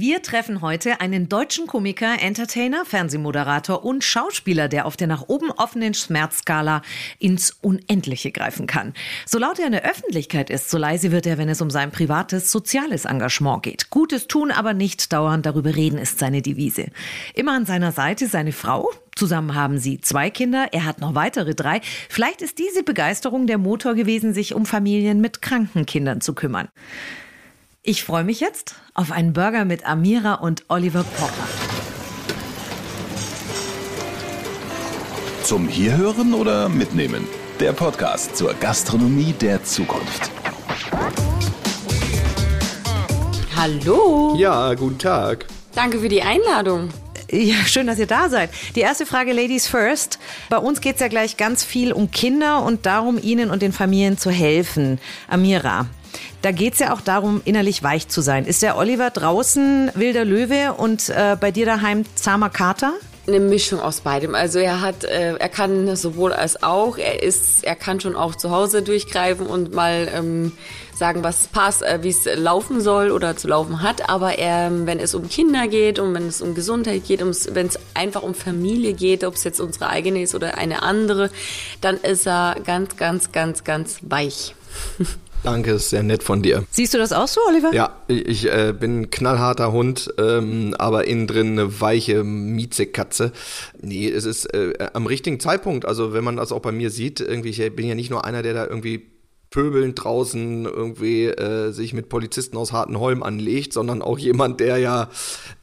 Wir treffen heute einen deutschen Komiker, Entertainer, Fernsehmoderator und Schauspieler, der auf der nach oben offenen Schmerzskala ins Unendliche greifen kann. So laut er in der Öffentlichkeit ist, so leise wird er, wenn es um sein privates, soziales Engagement geht. Gutes tun, aber nicht dauernd darüber reden, ist seine Devise. Immer an seiner Seite seine Frau, Zusammen haben sie zwei Kinder, er hat noch weitere drei. Vielleicht ist diese Begeisterung der Motor gewesen, sich um Familien mit kranken Kindern zu kümmern. Ich freue mich jetzt auf einen Burger mit Amira und Oliver Pocher. Zum Hierhören oder Mitnehmen? Der Podcast zur Gastronomie der Zukunft. Hallo. Ja, guten Tag. Danke für die Einladung. Ja, schön, dass ihr da seid. Die erste Frage, Ladies First. Bei uns geht es ja gleich ganz viel um Kinder und darum, ihnen und den Familien zu helfen. Amira, da geht es ja auch darum, innerlich weich zu sein. Ist der Oliver draußen wilder Löwe und äh, bei dir daheim zahmer Kater? Eine Mischung aus beidem. Also er hat, äh, er kann sowohl als auch. Er ist, er kann schon auch zu Hause durchgreifen und mal ähm, sagen, was passt, äh, wie es laufen soll oder zu laufen hat. Aber er, wenn es um Kinder geht und wenn es um Gesundheit geht, wenn es einfach um Familie geht, ob es jetzt unsere eigene ist oder eine andere, dann ist er ganz, ganz, ganz, ganz weich. Danke, ist sehr nett von dir. Siehst du das auch so, Oliver? Ja, ich äh, bin ein knallharter Hund, ähm, aber innen drin eine weiche Miezekatze. Nee, es ist äh, am richtigen Zeitpunkt. Also wenn man das auch bei mir sieht, irgendwie, ich bin ja nicht nur einer, der da irgendwie pöbelnd draußen irgendwie äh, sich mit Polizisten aus harten Holm anlegt, sondern auch jemand, der ja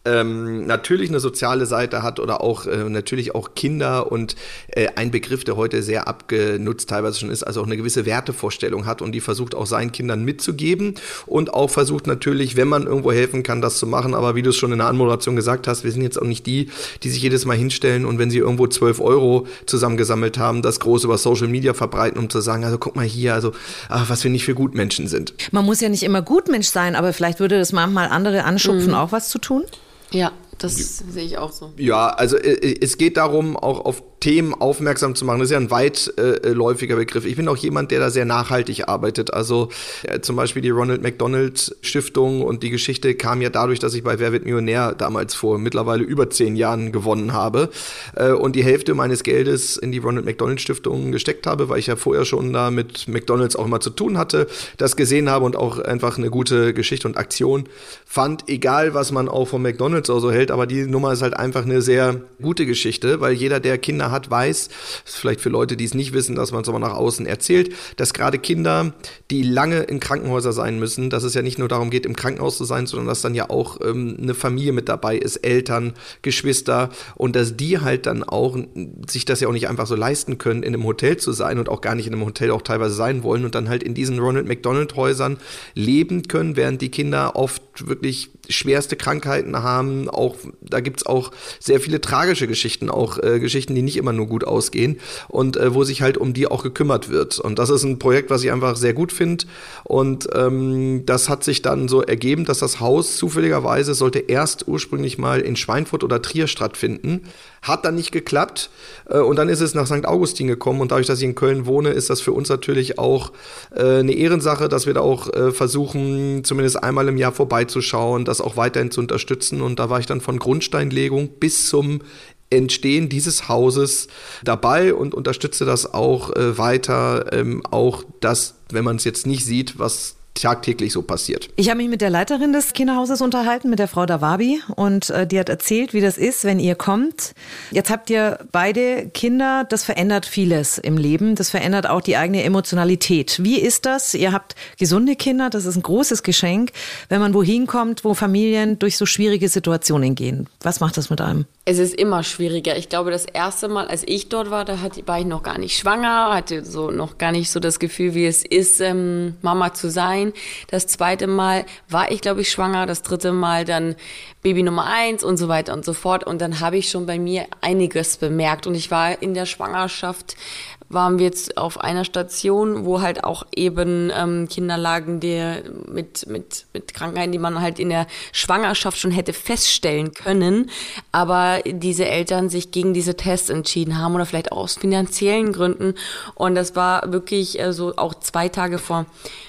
ähm, natürlich eine soziale Seite hat oder auch äh, natürlich auch Kinder und äh, ein Begriff, der heute sehr abgenutzt teilweise schon ist, also auch eine gewisse Wertevorstellung hat und die versucht auch seinen Kindern mitzugeben und auch versucht natürlich, wenn man irgendwo helfen kann, das zu machen. Aber wie du es schon in der Anmoderation gesagt hast, wir sind jetzt auch nicht die, die sich jedes Mal hinstellen und wenn sie irgendwo 12 Euro zusammengesammelt haben, das groß über Social Media verbreiten, um zu sagen, also guck mal hier, also ach, was wir nicht für Gutmenschen sind. Man muss ja nicht immer Gutmensch sein, aber vielleicht würde das manchmal andere anschupfen, mhm. auch was zu tun? Ja, das sehe ich auch so. Ja, also äh, es geht darum, auch auf Themen aufmerksam zu machen. Das ist ja ein weitläufiger äh, Begriff. Ich bin auch jemand, der da sehr nachhaltig arbeitet. Also äh, zum Beispiel die Ronald McDonald Stiftung und die Geschichte kam ja dadurch, dass ich bei Wer wird Millionär damals vor mittlerweile über zehn Jahren gewonnen habe äh, und die Hälfte meines Geldes in die Ronald McDonald Stiftung gesteckt habe, weil ich ja vorher schon da mit McDonalds auch immer zu tun hatte, das gesehen habe und auch einfach eine gute Geschichte und Aktion fand, egal was man auch von McDonalds oder so hält, aber die Nummer ist halt einfach eine sehr gute Geschichte, weil jeder, der Kinder hat, weiß, vielleicht für Leute, die es nicht wissen, dass man es aber nach außen erzählt, dass gerade Kinder, die lange in Krankenhäuser sein müssen, dass es ja nicht nur darum geht, im Krankenhaus zu sein, sondern dass dann ja auch ähm, eine Familie mit dabei ist, Eltern, Geschwister und dass die halt dann auch sich das ja auch nicht einfach so leisten können, in einem Hotel zu sein und auch gar nicht in einem Hotel auch teilweise sein wollen und dann halt in diesen Ronald McDonald Häusern leben können, während die Kinder oft wirklich schwerste Krankheiten haben. Auch da gibt's auch sehr viele tragische Geschichten, auch äh, Geschichten, die nicht immer nur gut ausgehen und äh, wo sich halt um die auch gekümmert wird. Und das ist ein Projekt, was ich einfach sehr gut finde. Und ähm, das hat sich dann so ergeben, dass das Haus zufälligerweise sollte erst ursprünglich mal in Schweinfurt oder Trier stattfinden. Hat dann nicht geklappt. Äh, und dann ist es nach St. Augustin gekommen. Und dadurch, dass ich in Köln wohne, ist das für uns natürlich auch äh, eine Ehrensache, dass wir da auch äh, versuchen, zumindest einmal im Jahr vorbeizuschauen, das auch weiterhin zu unterstützen. Und da war ich dann von Grundsteinlegung bis zum Entstehen dieses Hauses dabei und unterstütze das auch äh, weiter, ähm, auch das, wenn man es jetzt nicht sieht, was tagtäglich so passiert. Ich habe mich mit der Leiterin des Kinderhauses unterhalten, mit der Frau Dawabi, und äh, die hat erzählt, wie das ist, wenn ihr kommt. Jetzt habt ihr beide Kinder, das verändert vieles im Leben, das verändert auch die eigene Emotionalität. Wie ist das? Ihr habt gesunde Kinder, das ist ein großes Geschenk, wenn man wohin kommt, wo Familien durch so schwierige Situationen gehen. Was macht das mit einem? Es ist immer schwieriger. Ich glaube, das erste Mal, als ich dort war, da war ich noch gar nicht schwanger, hatte so noch gar nicht so das Gefühl, wie es ist, ähm, Mama zu sein. Das zweite Mal war ich, glaube ich, schwanger. Das dritte Mal dann Baby Nummer eins und so weiter und so fort. Und dann habe ich schon bei mir einiges bemerkt. Und ich war in der Schwangerschaft waren wir jetzt auf einer Station, wo halt auch eben ähm, Kinder lagen, die mit, mit, mit Krankheiten, die man halt in der Schwangerschaft schon hätte feststellen können, aber diese Eltern sich gegen diese Tests entschieden haben oder vielleicht auch aus finanziellen Gründen. Und das war wirklich äh, so auch zwei Tage vor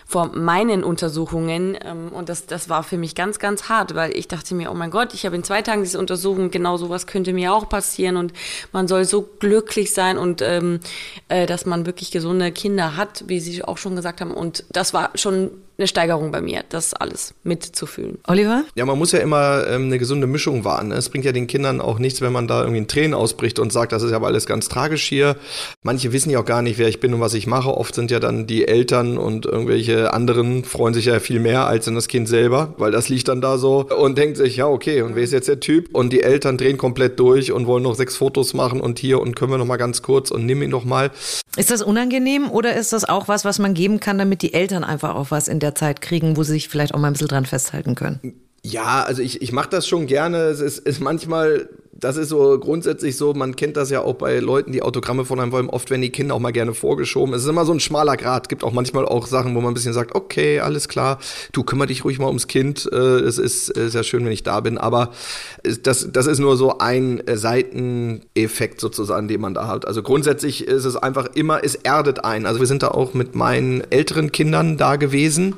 vor meinen Untersuchungen. Ähm, und das, das war für mich ganz, ganz hart, weil ich dachte mir, oh mein Gott, ich habe in zwei Tagen diese Untersuchung, genau sowas könnte mir auch passieren und man soll so glücklich sein und ähm, äh, dass man wirklich gesunde Kinder hat, wie Sie auch schon gesagt haben. Und das war schon eine Steigerung bei mir, das alles mitzufühlen. Oliver? Ja, man muss ja immer ähm, eine gesunde Mischung wahren. Ne? Es bringt ja den Kindern auch nichts, wenn man da irgendwie in Tränen ausbricht und sagt, das ist ja alles ganz tragisch hier. Manche wissen ja auch gar nicht, wer ich bin und was ich mache. Oft sind ja dann die Eltern und irgendwelche anderen freuen sich ja viel mehr als in das Kind selber, weil das liegt dann da so und denkt sich, ja, okay, und wer ist jetzt der Typ? Und die Eltern drehen komplett durch und wollen noch sechs Fotos machen und hier und können wir noch mal ganz kurz und nimm ihn doch mal. Ist das unangenehm oder ist das auch was, was man geben kann, damit die Eltern einfach auch was in der Zeit kriegen, wo sie sich vielleicht auch mal ein bisschen dran festhalten können? Ja, also ich, ich mache das schon gerne. Es ist, ist manchmal das ist so grundsätzlich so, man kennt das ja auch bei Leuten, die Autogramme von einem wollen, oft werden die Kinder auch mal gerne vorgeschoben. Es ist immer so ein schmaler Grad. Gibt auch manchmal auch Sachen, wo man ein bisschen sagt, okay, alles klar, du kümmere dich ruhig mal ums Kind. Äh, es ist sehr schön, wenn ich da bin. Aber das, das ist nur so ein Seiteneffekt sozusagen, den man da hat. Also grundsätzlich ist es einfach immer, es erdet ein. Also wir sind da auch mit meinen älteren Kindern da gewesen,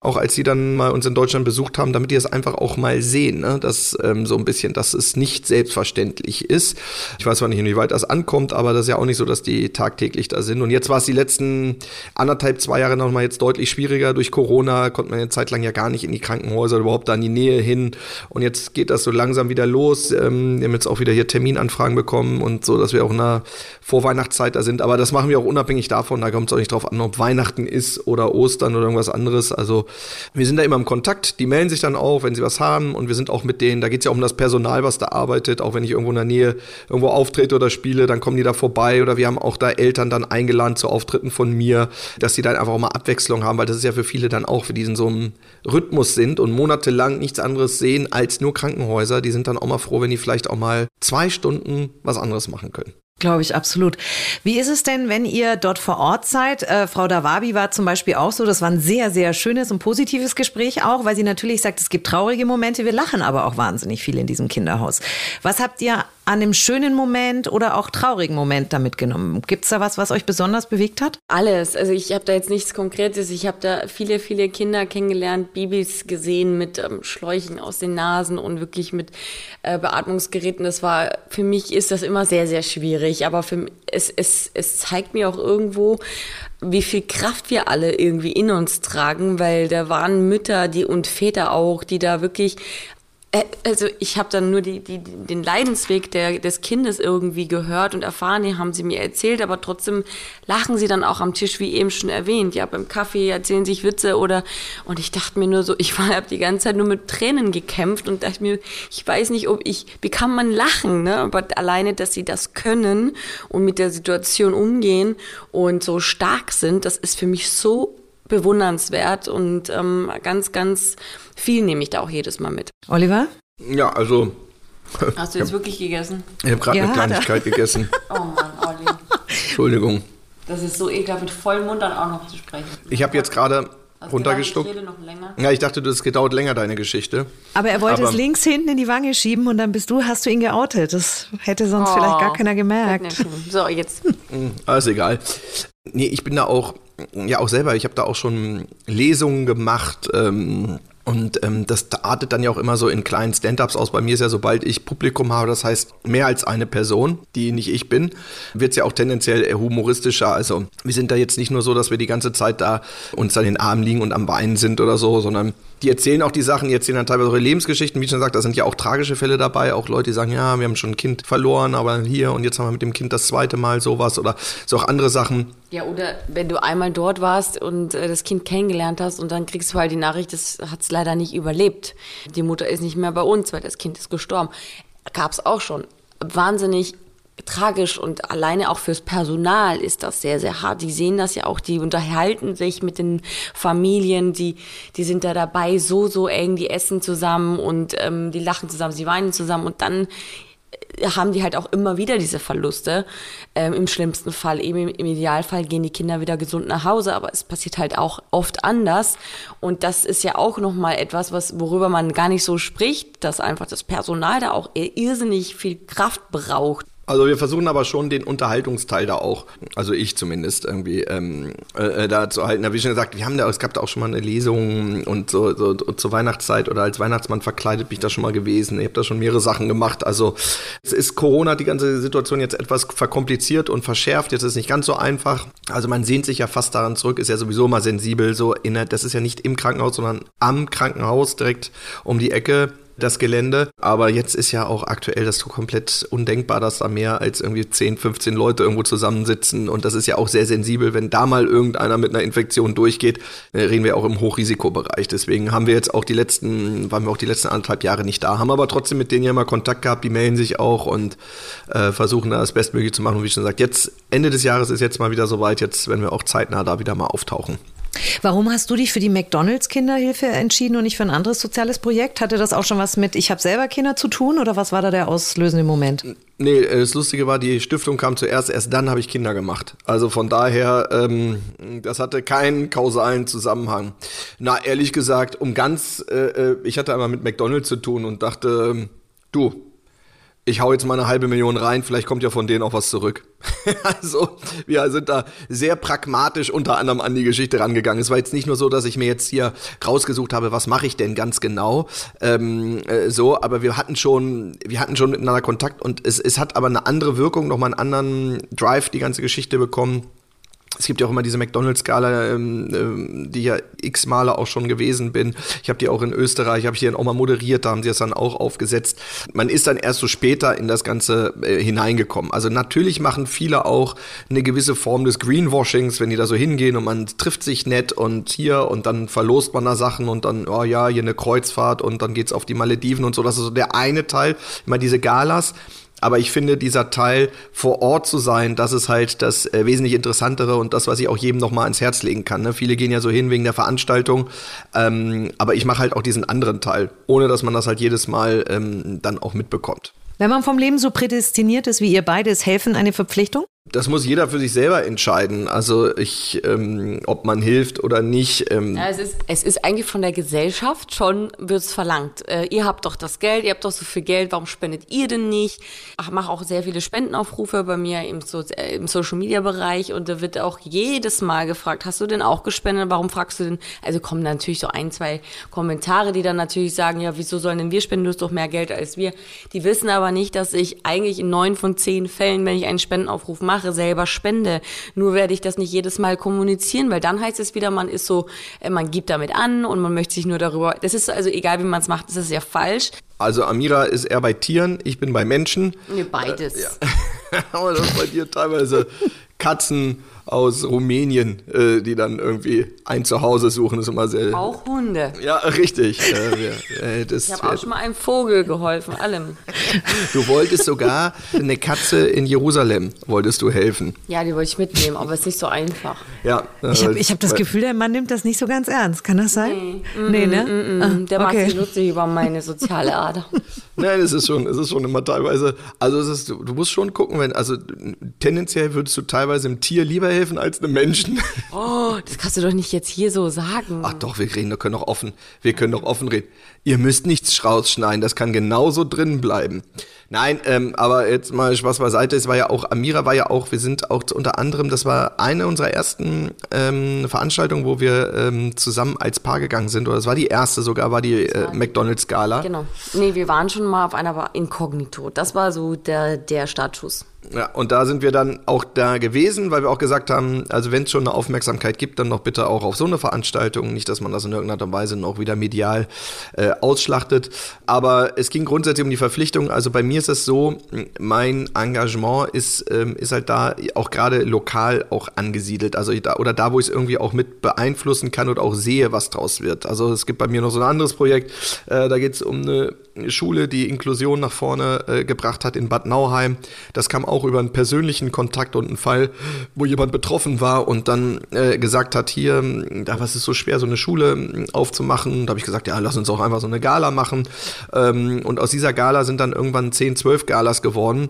auch als sie dann mal uns in Deutschland besucht haben, damit die das einfach auch mal sehen, ne? dass ähm, so ein bisschen, dass es nicht selbst selbstverständlich ist. Ich weiß zwar nicht, inwieweit das ankommt, aber das ist ja auch nicht so, dass die tagtäglich da sind. Und jetzt war es die letzten anderthalb, zwei Jahre nochmal jetzt deutlich schwieriger. Durch Corona konnte man eine Zeit lang ja gar nicht in die Krankenhäuser überhaupt da in die Nähe hin. Und jetzt geht das so langsam wieder los. Ähm, wir haben jetzt auch wieder hier Terminanfragen bekommen und so, dass wir auch in der Vorweihnachtszeit da sind. Aber das machen wir auch unabhängig davon. Da kommt es auch nicht drauf an, ob Weihnachten ist oder Ostern oder irgendwas anderes. Also wir sind da immer im Kontakt. Die melden sich dann auch, wenn sie was haben. Und wir sind auch mit denen, da geht es ja auch um das Personal, was da arbeitet, auch wenn ich irgendwo in der Nähe irgendwo auftrete oder spiele, dann kommen die da vorbei oder wir haben auch da Eltern dann eingeladen zu Auftritten von mir, dass die dann einfach auch mal Abwechslung haben, weil das ist ja für viele dann auch, für die in so einem Rhythmus sind und monatelang nichts anderes sehen als nur Krankenhäuser, die sind dann auch mal froh, wenn die vielleicht auch mal zwei Stunden was anderes machen können. Glaube ich, absolut. Wie ist es denn, wenn ihr dort vor Ort seid? Äh, Frau Dawabi war zum Beispiel auch so, das war ein sehr, sehr schönes und positives Gespräch auch, weil sie natürlich sagt, es gibt traurige Momente, wir lachen aber auch wahnsinnig viel in diesem Kinderhaus. Was habt ihr an einem schönen Moment oder auch traurigen Moment damit genommen? Gibt es da was, was euch besonders bewegt hat? Alles. Also ich habe da jetzt nichts Konkretes. Ich habe da viele, viele Kinder kennengelernt, Babys gesehen mit ähm, Schläuchen aus den Nasen und wirklich mit äh, Beatmungsgeräten. Das war, für mich ist das immer sehr, sehr schwierig. Aber für, es, es, es zeigt mir auch irgendwo, wie viel Kraft wir alle irgendwie in uns tragen, weil da waren Mütter die und Väter auch, die da wirklich also ich habe dann nur die, die, den Leidensweg der, des Kindes irgendwie gehört und erfahren, die haben sie mir erzählt, aber trotzdem lachen sie dann auch am Tisch, wie eben schon erwähnt. Ja, beim Kaffee erzählen sich Witze oder und ich dachte mir nur so, ich habe die ganze Zeit nur mit Tränen gekämpft und dachte mir, ich weiß nicht, ob ich, wie kann man lachen, ne? Aber alleine, dass sie das können und mit der Situation umgehen und so stark sind, das ist für mich so bewundernswert und ähm, ganz, ganz viel nehme ich da auch jedes Mal mit. Oliver? Ja, also. Hast du jetzt wirklich gegessen? Ich habe gerade ja, eine Kleinigkeit gegessen. Oh Mann, Olli. Entschuldigung. Das ist so ekelhaft, mit vollem Mund dann auch noch zu sprechen. Ich habe jetzt gerade runtergeschluckt. Ja, ich dachte, das gedauert länger, deine Geschichte. Aber er wollte Aber es links hinten in die Wange schieben und dann bist du, hast du ihn geoutet. Das hätte sonst oh, vielleicht gar keiner gemerkt. So, jetzt. Hm, alles egal. Nee, ich bin da auch, ja auch selber, ich habe da auch schon Lesungen gemacht. Ähm, und ähm, das artet dann ja auch immer so in kleinen Stand-ups aus. Bei mir ist ja, sobald ich Publikum habe, das heißt mehr als eine Person, die nicht ich bin, wird es ja auch tendenziell humoristischer. Also wir sind da jetzt nicht nur so, dass wir die ganze Zeit da uns an den Armen liegen und am Weinen sind oder so, sondern die erzählen auch die Sachen, die erzählen dann teilweise ihre Lebensgeschichten, wie schon gesagt, da sind ja auch tragische Fälle dabei, auch Leute, die sagen, ja, wir haben schon ein Kind verloren, aber hier und jetzt haben wir mit dem Kind das zweite Mal sowas oder so auch andere Sachen. Ja, oder wenn du einmal dort warst und äh, das Kind kennengelernt hast und dann kriegst du halt die Nachricht, das hat es leider nicht überlebt. Die Mutter ist nicht mehr bei uns, weil das Kind ist gestorben. Gab es auch schon. Wahnsinnig tragisch und alleine auch fürs Personal ist das sehr, sehr hart. Die sehen das ja auch, die unterhalten sich mit den Familien, die, die sind da dabei so, so eng, die essen zusammen und ähm, die lachen zusammen, sie weinen zusammen und dann haben die halt auch immer wieder diese Verluste. Ähm, Im schlimmsten Fall, eben im, im Idealfall gehen die Kinder wieder gesund nach Hause, aber es passiert halt auch oft anders. Und das ist ja auch nochmal etwas, was, worüber man gar nicht so spricht, dass einfach das Personal da auch irrsinnig viel Kraft braucht. Also wir versuchen aber schon den Unterhaltungsteil da auch, also ich zumindest irgendwie ähm, äh, da zu halten. Da wie schon gesagt, wir haben da, es gab da auch schon mal eine Lesung und so, so zur Weihnachtszeit oder als Weihnachtsmann verkleidet bin ich da schon mal gewesen. Ich habe da schon mehrere Sachen gemacht. Also es ist Corona die ganze Situation jetzt etwas verkompliziert und verschärft. Jetzt ist es nicht ganz so einfach. Also man sehnt sich ja fast daran zurück, ist ja sowieso mal sensibel. So in, das ist ja nicht im Krankenhaus, sondern am Krankenhaus direkt um die Ecke das Gelände. Aber jetzt ist ja auch aktuell das komplett undenkbar, dass da mehr als irgendwie 10, 15 Leute irgendwo zusammensitzen. Und das ist ja auch sehr sensibel. Wenn da mal irgendeiner mit einer Infektion durchgeht, reden wir auch im Hochrisikobereich. Deswegen haben wir jetzt auch die letzten, waren wir auch die letzten anderthalb Jahre nicht da, haben aber trotzdem mit denen ja mal Kontakt gehabt. Die melden sich auch und äh, versuchen da das Bestmögliche zu machen. Und wie schon gesagt, jetzt Ende des Jahres ist jetzt mal wieder soweit. Jetzt werden wir auch zeitnah da wieder mal auftauchen. Warum hast du dich für die McDonalds Kinderhilfe entschieden und nicht für ein anderes soziales Projekt? Hatte das auch schon was mit Ich habe selber Kinder zu tun oder was war da der auslösende Moment? Nee, das Lustige war, die Stiftung kam zuerst, erst dann habe ich Kinder gemacht. Also von daher, ähm, das hatte keinen kausalen Zusammenhang. Na, ehrlich gesagt, um ganz, äh, äh ich hatte einmal mit McDonalds zu tun und dachte, ähm, du, ich hau jetzt mal eine halbe Million rein, vielleicht kommt ja von denen auch was zurück. also, wir sind da sehr pragmatisch unter anderem an die Geschichte rangegangen. Es war jetzt nicht nur so, dass ich mir jetzt hier rausgesucht habe, was mache ich denn ganz genau, ähm, äh, so, aber wir hatten schon, wir hatten schon miteinander Kontakt und es, es hat aber eine andere Wirkung, nochmal einen anderen Drive, die ganze Geschichte bekommen es gibt ja auch immer diese McDonalds-Skala, ähm, ähm, die ja x Male auch schon gewesen bin. Ich habe die auch in Österreich, habe ich die dann auch mal moderiert, da haben sie es dann auch aufgesetzt. Man ist dann erst so später in das Ganze äh, hineingekommen. Also natürlich machen viele auch eine gewisse Form des Greenwashings, wenn die da so hingehen und man trifft sich nett und hier und dann verlost man da Sachen und dann, oh ja, hier eine Kreuzfahrt und dann geht's auf die Malediven und so. Das ist so der eine Teil, immer diese Galas. Aber ich finde, dieser Teil vor Ort zu sein, das ist halt das äh, wesentlich interessantere und das, was ich auch jedem nochmal ans Herz legen kann. Ne? Viele gehen ja so hin wegen der Veranstaltung, ähm, aber ich mache halt auch diesen anderen Teil, ohne dass man das halt jedes Mal ähm, dann auch mitbekommt. Wenn man vom Leben so prädestiniert ist wie ihr beide, ist Helfen eine Verpflichtung? Das muss jeder für sich selber entscheiden. Also ich, ähm, ob man hilft oder nicht. Ähm. Ja, es, ist, es ist eigentlich von der Gesellschaft schon wird es verlangt. Äh, ihr habt doch das Geld, ihr habt doch so viel Geld, warum spendet ihr denn nicht? Ich mache auch sehr viele Spendenaufrufe bei mir im, so äh, im Social Media Bereich und da wird auch jedes Mal gefragt, hast du denn auch gespendet? Warum fragst du denn? Also kommen natürlich so ein, zwei Kommentare, die dann natürlich sagen, ja, wieso sollen denn wir spenden? Du hast doch mehr Geld als wir. Die wissen aber nicht, dass ich eigentlich in neun von zehn Fällen, wenn ich einen Spendenaufruf mache, mache, selber spende. Nur werde ich das nicht jedes Mal kommunizieren, weil dann heißt es wieder, man ist so, äh, man gibt damit an und man möchte sich nur darüber. Das ist also egal, wie man es macht, das ist ja falsch. Also Amira ist eher bei Tieren, ich bin bei Menschen. Nee, beides. Äh, ja. Aber das bei dir teilweise Katzen aus Rumänien, äh, die dann irgendwie ein Zuhause suchen, ist immer sehr. Auch Hunde. Ja, richtig. äh, äh, ich habe auch schon mal einem Vogel geholfen, allem. Du wolltest sogar eine Katze in Jerusalem, wolltest du helfen. Ja, die wollte ich mitnehmen, aber es ist nicht so einfach. Ja. Ich habe hab das Gefühl, der Mann nimmt das nicht so ganz ernst. Kann das sein? Nee, nee ne? Mm, mm, ah, der okay. macht sich lustig über meine soziale Ader. Nein, es ist schon, es ist schon immer teilweise, also es ist, du, du musst schon gucken, wenn, also tendenziell würdest du teilweise im Tier lieber helfen als einem Menschen. Oh, das kannst du doch nicht jetzt hier so sagen. Ach doch, wir reden, wir können doch offen, wir können doch offen reden. Ihr müsst nichts rausschneiden, das kann genauso drin bleiben. Nein, ähm, aber jetzt mal Spaß beiseite. Es war ja auch, Amira war ja auch, wir sind auch unter anderem, das war eine unserer ersten ähm, Veranstaltungen, wo wir ähm, zusammen als Paar gegangen sind. Oder das war die erste sogar, war die äh, McDonalds-Gala. Genau. Nee, wir waren schon mal auf einer, aber inkognito. Das war so der, der Startschuss. Ja, und da sind wir dann auch da gewesen, weil wir auch gesagt haben, also wenn es schon eine Aufmerksamkeit gibt, dann noch bitte auch auf so eine Veranstaltung. Nicht, dass man das in irgendeiner Weise noch wieder medial äh, ausschlachtet. Aber es ging grundsätzlich um die Verpflichtung. Also bei mir ist es so, mein Engagement ist, ähm, ist halt da auch gerade lokal auch angesiedelt. Also da, oder da, wo ich es irgendwie auch mit beeinflussen kann und auch sehe, was draus wird. Also es gibt bei mir noch so ein anderes Projekt, äh, da geht es um eine Schule, die Inklusion nach vorne äh, gebracht hat in Bad Nauheim. Das kam auch über einen persönlichen Kontakt und einen Fall, wo jemand betroffen war und dann äh, gesagt hat, hier, da was ist so schwer, so eine Schule aufzumachen. Da habe ich gesagt, ja, lass uns auch einfach so eine Gala machen. Ähm, und aus dieser Gala sind dann irgendwann 10, 12 Galas geworden.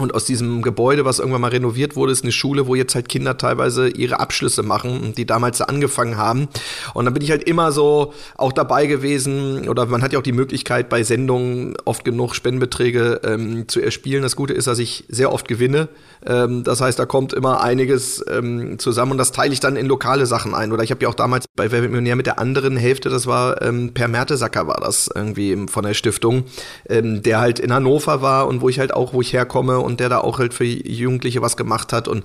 Und aus diesem Gebäude, was irgendwann mal renoviert wurde, ist eine Schule, wo jetzt halt Kinder teilweise ihre Abschlüsse machen, die damals da angefangen haben. Und dann bin ich halt immer so auch dabei gewesen, oder man hat ja auch die Möglichkeit, bei Sendungen oft genug Spendenbeträge ähm, zu erspielen. Das Gute ist, dass ich sehr oft gewinne. Ähm, das heißt, da kommt immer einiges ähm, zusammen und das teile ich dann in lokale Sachen ein. Oder ich habe ja auch damals bei Wer Millionär mit der anderen Hälfte, das war ähm, Per Mertesacker war das irgendwie von der Stiftung, ähm, der halt in Hannover war und wo ich halt auch, wo ich herkomme und der da auch halt für Jugendliche was gemacht hat. Und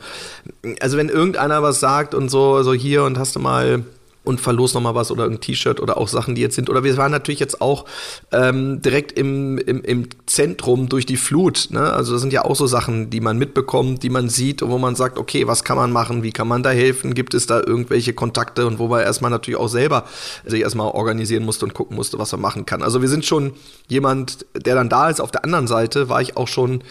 also wenn irgendeiner was sagt und so, so hier und hast du mal und verlos nochmal was oder ein T-Shirt oder auch Sachen, die jetzt sind. Oder wir waren natürlich jetzt auch ähm, direkt im, im, im Zentrum durch die Flut. Ne? Also das sind ja auch so Sachen, die man mitbekommt, die man sieht und wo man sagt, okay, was kann man machen, wie kann man da helfen, gibt es da irgendwelche Kontakte und wo man erstmal natürlich auch selber sich erstmal organisieren musste und gucken musste, was man machen kann. Also wir sind schon jemand, der dann da ist. Auf der anderen Seite war ich auch schon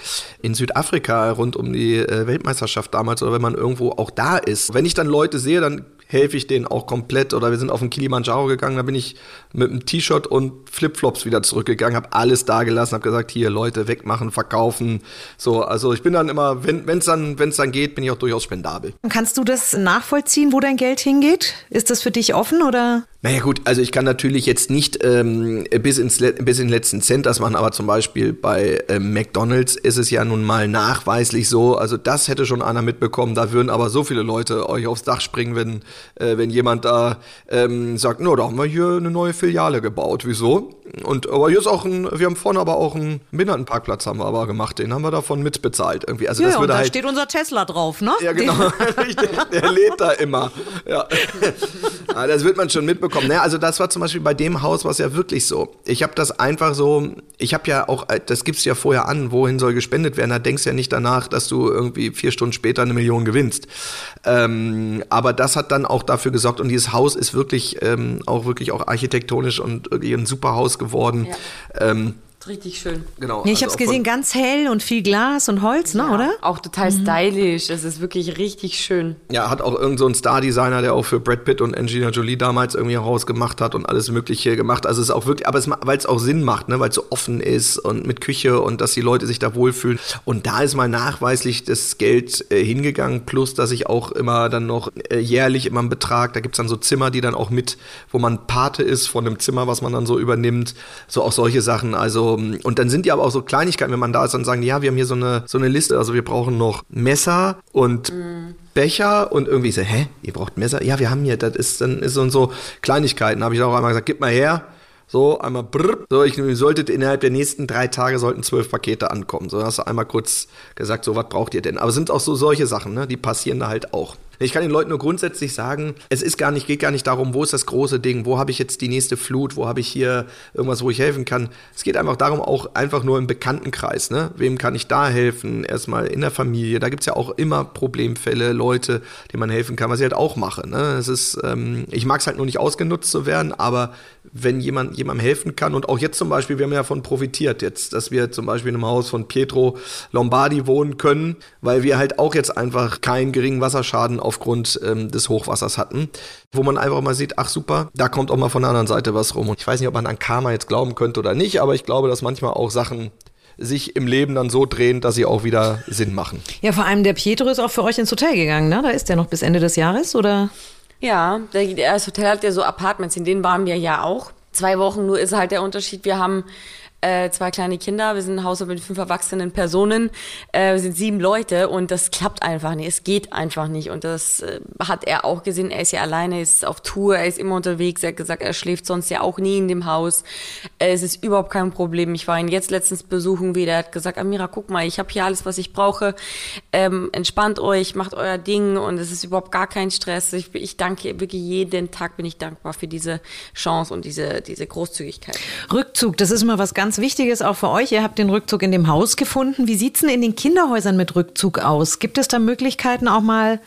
in Südafrika rund um die äh, Weltmeisterschaft damals oder wenn man irgendwo auch da ist. Wenn ich dann Leute sehe, dann helfe ich denen auch komplett. Oder wir sind auf den Kilimanjaro gegangen, da bin ich mit einem T-Shirt und Flipflops wieder zurückgegangen, habe alles da gelassen, habe gesagt, hier Leute wegmachen, verkaufen. So, also ich bin dann immer, wenn es dann, wenn's dann geht, bin ich auch durchaus spendabel. Kannst du das nachvollziehen, wo dein Geld hingeht? Ist das für dich offen oder? Naja gut, also ich kann natürlich jetzt nicht ähm, bis, ins, bis in den letzten Cent das machen, aber zum Beispiel bei ähm, McDonalds ist es ja nun mal nachweislich so, also das hätte schon einer mitbekommen, da würden aber so viele Leute euch aufs Dach springen, wenn, äh, wenn jemand da ähm, sagt, no, da haben wir hier eine neue Filiale gebaut, wieso? Und aber hier ist auch ein, wir haben vorne aber auch einen Behindertenparkplatz haben wir aber gemacht, den haben wir davon mitbezahlt irgendwie. Also ja, das und da halt, steht unser Tesla drauf, ne? Ja genau, der, der lädt da immer. Ja. ja, das wird man schon mitbekommen. Ne? Also das war zum Beispiel bei dem Haus war es ja wirklich so. Ich habe das einfach so, ich habe ja auch, das gibst du ja vorher an, wohin soll gespendet werden. Da denkst du ja nicht danach, dass du irgendwie vier Stunden später eine Million gewinnst. Ähm, aber das hat dann auch dafür gesorgt und dieses Haus ist wirklich ähm, auch wirklich auch architektonisch und irgendwie ein super Haus geworden. Ja. Ähm, Richtig schön. Genau. Nee, ich also habe es gesehen, ganz hell und viel Glas und Holz, ne, ja, oder? Auch total mhm. stylisch. Es ist wirklich richtig schön. Ja, hat auch irgend so ein Star-Designer, der auch für Brad Pitt und Angelina Jolie damals irgendwie rausgemacht hat und alles Mögliche gemacht. Also es ist auch wirklich, aber weil es auch Sinn macht, ne, weil es so offen ist und mit Küche und dass die Leute sich da wohlfühlen. Und da ist mal nachweislich das Geld äh, hingegangen, plus dass ich auch immer dann noch äh, jährlich immer einen Betrag, da gibt's dann so Zimmer, die dann auch mit, wo man Pate ist von einem Zimmer, was man dann so übernimmt. So auch solche Sachen. Also und dann sind die aber auch so Kleinigkeiten, wenn man da ist, dann sagen die, ja, wir haben hier so eine, so eine Liste, also wir brauchen noch Messer und mm. Becher und irgendwie so, hä, ihr braucht Messer? Ja, wir haben hier, das ist dann ist so und so Kleinigkeiten. Habe ich auch einmal gesagt, gib mal her. So, einmal brrr. So, ich solltet innerhalb der nächsten drei Tage sollten zwölf Pakete ankommen. So, hast du einmal kurz gesagt, so, was braucht ihr denn? Aber sind auch so solche Sachen, ne? Die passieren da halt auch. Ich kann den Leuten nur grundsätzlich sagen, es ist gar nicht, geht gar nicht darum, wo ist das große Ding, wo habe ich jetzt die nächste Flut, wo habe ich hier irgendwas, wo ich helfen kann. Es geht einfach darum, auch einfach nur im Bekanntenkreis, ne? Wem kann ich da helfen? Erstmal in der Familie. Da gibt es ja auch immer Problemfälle, Leute, denen man helfen kann, was ich halt auch mache. Ne? Es ist, ähm, ich mag es halt nur nicht ausgenutzt zu werden, aber wenn jemand jemandem helfen kann und auch jetzt zum Beispiel, wir haben ja davon profitiert jetzt, dass wir zum Beispiel in einem Haus von Pietro Lombardi wohnen können, weil wir halt auch jetzt einfach keinen geringen Wasserschaden aufgrund ähm, des Hochwassers hatten, wo man einfach mal sieht, ach super, da kommt auch mal von der anderen Seite was rum. Und ich weiß nicht, ob man an Karma jetzt glauben könnte oder nicht, aber ich glaube, dass manchmal auch Sachen sich im Leben dann so drehen, dass sie auch wieder Sinn machen. Ja, vor allem der Pietro ist auch für euch ins Hotel gegangen, ne? Da ist der noch bis Ende des Jahres, oder? Ja, das Hotel hat ja so Apartments, in denen waren wir ja auch. Zwei Wochen nur ist halt der Unterschied. Wir haben äh, zwei kleine Kinder, wir sind ein Haus mit fünf erwachsenen Personen, äh, wir sind sieben Leute und das klappt einfach nicht, es geht einfach nicht. Und das äh, hat er auch gesehen, er ist ja alleine, ist auf Tour, er ist immer unterwegs, er hat gesagt, er schläft sonst ja auch nie in dem Haus, äh, es ist überhaupt kein Problem, ich war ihn jetzt letztens besuchen wieder, er hat gesagt, Amira, guck mal, ich habe hier alles, was ich brauche, ähm, entspannt euch, macht euer Ding und es ist überhaupt gar kein Stress, ich, ich danke wirklich jeden Tag bin ich dankbar für diese Chance und diese, diese Großzügigkeit. Rückzug, das ist immer was ganz ganz Wichtiges auch für euch. Ihr habt den Rückzug in dem Haus gefunden. Wie sieht es denn in den Kinderhäusern mit Rückzug aus? Gibt es da Möglichkeiten auch mal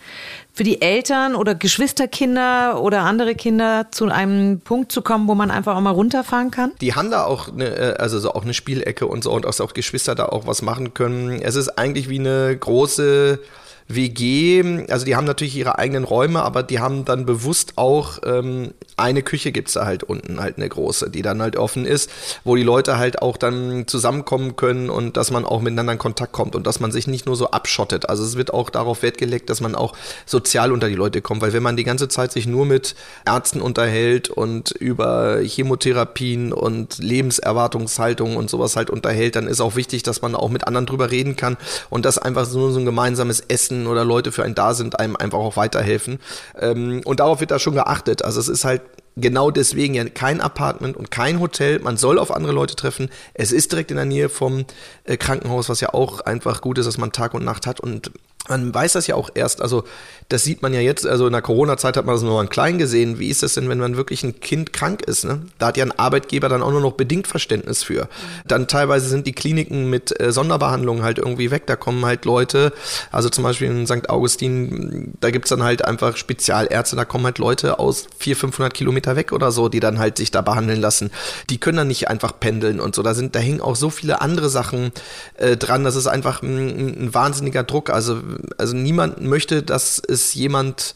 für die Eltern oder Geschwisterkinder oder andere Kinder zu einem Punkt zu kommen, wo man einfach auch mal runterfahren kann? Die haben da auch eine, äh, also so auch eine Spielecke und so und auch Geschwister da auch was machen können. Es ist eigentlich wie eine große WG, also die haben natürlich ihre eigenen Räume, aber die haben dann bewusst auch ähm, eine Küche gibt's da halt unten, halt eine große, die dann halt offen ist, wo die Leute halt auch dann zusammenkommen können und dass man auch miteinander in Kontakt kommt und dass man sich nicht nur so abschottet. Also es wird auch darauf Wert gelegt, dass man auch sozial unter die Leute kommt, weil wenn man die ganze Zeit sich nur mit Ärzten unterhält und über Chemotherapien und Lebenserwartungshaltung und sowas halt unterhält, dann ist auch wichtig, dass man auch mit anderen drüber reden kann und dass einfach so ein gemeinsames Essen Menschen oder Leute für einen da sind, einem einfach auch weiterhelfen. Ähm, und darauf wird da schon geachtet. Also es ist halt genau deswegen ja kein Apartment und kein Hotel. Man soll auf andere Leute treffen. Es ist direkt in der Nähe vom äh, Krankenhaus, was ja auch einfach gut ist, dass man Tag und Nacht hat. Und man weiß das ja auch erst, also das sieht man ja jetzt, also in der Corona-Zeit hat man das nur an klein gesehen. Wie ist das denn, wenn man wirklich ein Kind krank ist? Ne? Da hat ja ein Arbeitgeber dann auch nur noch bedingt Verständnis für. Dann teilweise sind die Kliniken mit äh, Sonderbehandlungen halt irgendwie weg. Da kommen halt Leute, also zum Beispiel in St. Augustin, da gibt's dann halt einfach Spezialärzte, da kommen halt Leute aus 400, 500 Kilometer weg oder so, die dann halt sich da behandeln lassen. Die können dann nicht einfach pendeln und so. Da sind, da hängen auch so viele andere Sachen äh, dran. Das ist einfach ein, ein wahnsinniger Druck. Also also niemand möchte, dass es jemand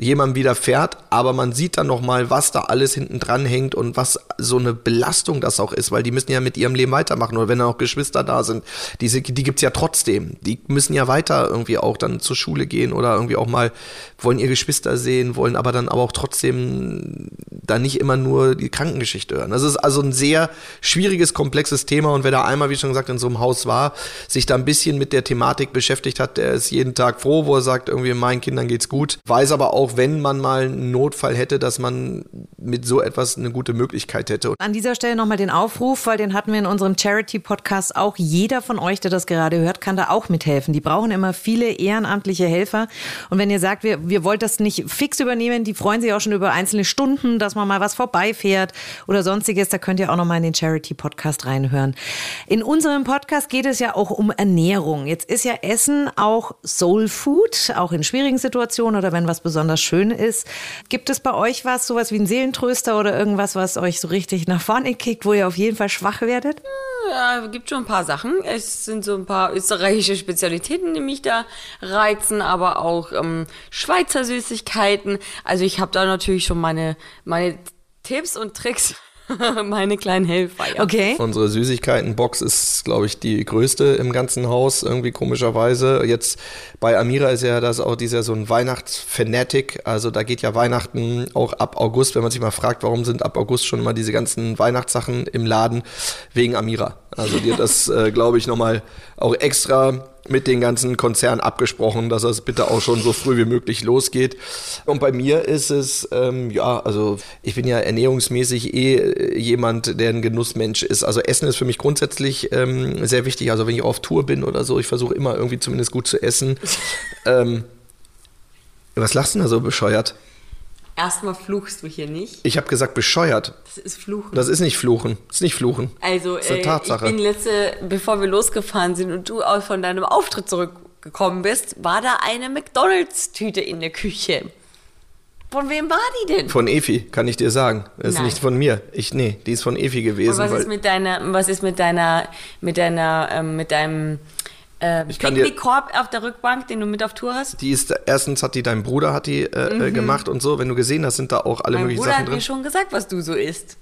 jemandem widerfährt, aber man sieht dann nochmal, was da alles hinten dran hängt und was so eine Belastung das auch ist, weil die müssen ja mit ihrem Leben weitermachen oder wenn da auch Geschwister da sind, diese, die gibt's ja trotzdem. Die müssen ja weiter irgendwie auch dann zur Schule gehen oder irgendwie auch mal wollen ihr Geschwister sehen, wollen aber dann aber auch trotzdem dann nicht immer nur die Krankengeschichte hören. Das ist also ein sehr schwieriges, komplexes Thema und wer da einmal, wie schon gesagt, in so einem Haus war, sich da ein bisschen mit der Thematik beschäftigt hat, der ist jeden Tag froh, wo er sagt, irgendwie meinen Kindern geht's gut, weiß aber auch, wenn man mal einen Notfall hätte, dass man mit so etwas eine gute Möglichkeit hätte. An dieser Stelle nochmal den Aufruf, weil den hatten wir in unserem Charity-Podcast auch. Jeder von euch, der das gerade hört, kann da auch mithelfen. Die brauchen immer viele ehrenamtliche Helfer. Und wenn ihr sagt, wir, wir wollt das nicht fix übernehmen, die freuen sich auch schon über einzelne Stunden, dass man mal was vorbeifährt oder sonstiges, da könnt ihr auch nochmal in den Charity-Podcast reinhören. In unserem Podcast geht es ja auch um Ernährung. Jetzt ist ja Essen auch Soul Food, auch in schwierigen Situationen oder wenn was besonders schön ist. Gibt es bei euch was, sowas wie ein Seelentröster oder irgendwas, was euch so richtig nach vorne kickt, wo ihr auf jeden Fall schwach werdet? Ja, gibt schon ein paar Sachen. Es sind so ein paar österreichische Spezialitäten, die mich da reizen, aber auch ähm, Schweizer Süßigkeiten. Also ich habe da natürlich schon meine, meine Tipps und Tricks Meine kleinen Helfer, ja. Okay. Unsere Süßigkeitenbox ist, glaube ich, die größte im ganzen Haus, irgendwie komischerweise. Jetzt bei Amira ist ja das auch dieser so ein Weihnachtsfanatic. Also da geht ja Weihnachten auch ab August, wenn man sich mal fragt, warum sind ab August schon mal diese ganzen Weihnachtssachen im Laden, wegen Amira. Also die hat das, äh, glaube ich, nochmal auch extra mit den ganzen Konzernen abgesprochen, dass das bitte auch schon so früh wie möglich losgeht. Und bei mir ist es, ähm, ja, also ich bin ja ernährungsmäßig eh äh, jemand, der ein Genussmensch ist. Also Essen ist für mich grundsätzlich ähm, sehr wichtig. Also wenn ich auf Tour bin oder so, ich versuche immer irgendwie zumindest gut zu essen. ähm, was lachst du denn da so bescheuert? Erstmal fluchst du hier nicht. Ich habe gesagt bescheuert. Das ist Fluchen. Das ist nicht Fluchen. Das ist nicht Fluchen. Also, das ist eine äh, Tatsache. ich bin letzte, bevor wir losgefahren sind und du auch von deinem Auftritt zurückgekommen bist, war da eine McDonalds-Tüte in der Küche. Von wem war die denn? Von Efi, kann ich dir sagen. Das ist Nein. nicht von mir. Ich, nee, die ist von Efi gewesen. Und was ist mit deiner, was ist mit deiner, mit deiner, ähm, mit deinem äh, dir- Picknickkorb auf der Rückbank, den du mit auf Tour hast? die ist, erstens hat die dein Bruder hat die äh, äh, gemacht und so. Wenn du gesehen hast, sind da auch alle Mhm. Mein möglichen Bruder Sachen hat drin. mir schon gesagt, was du so isst.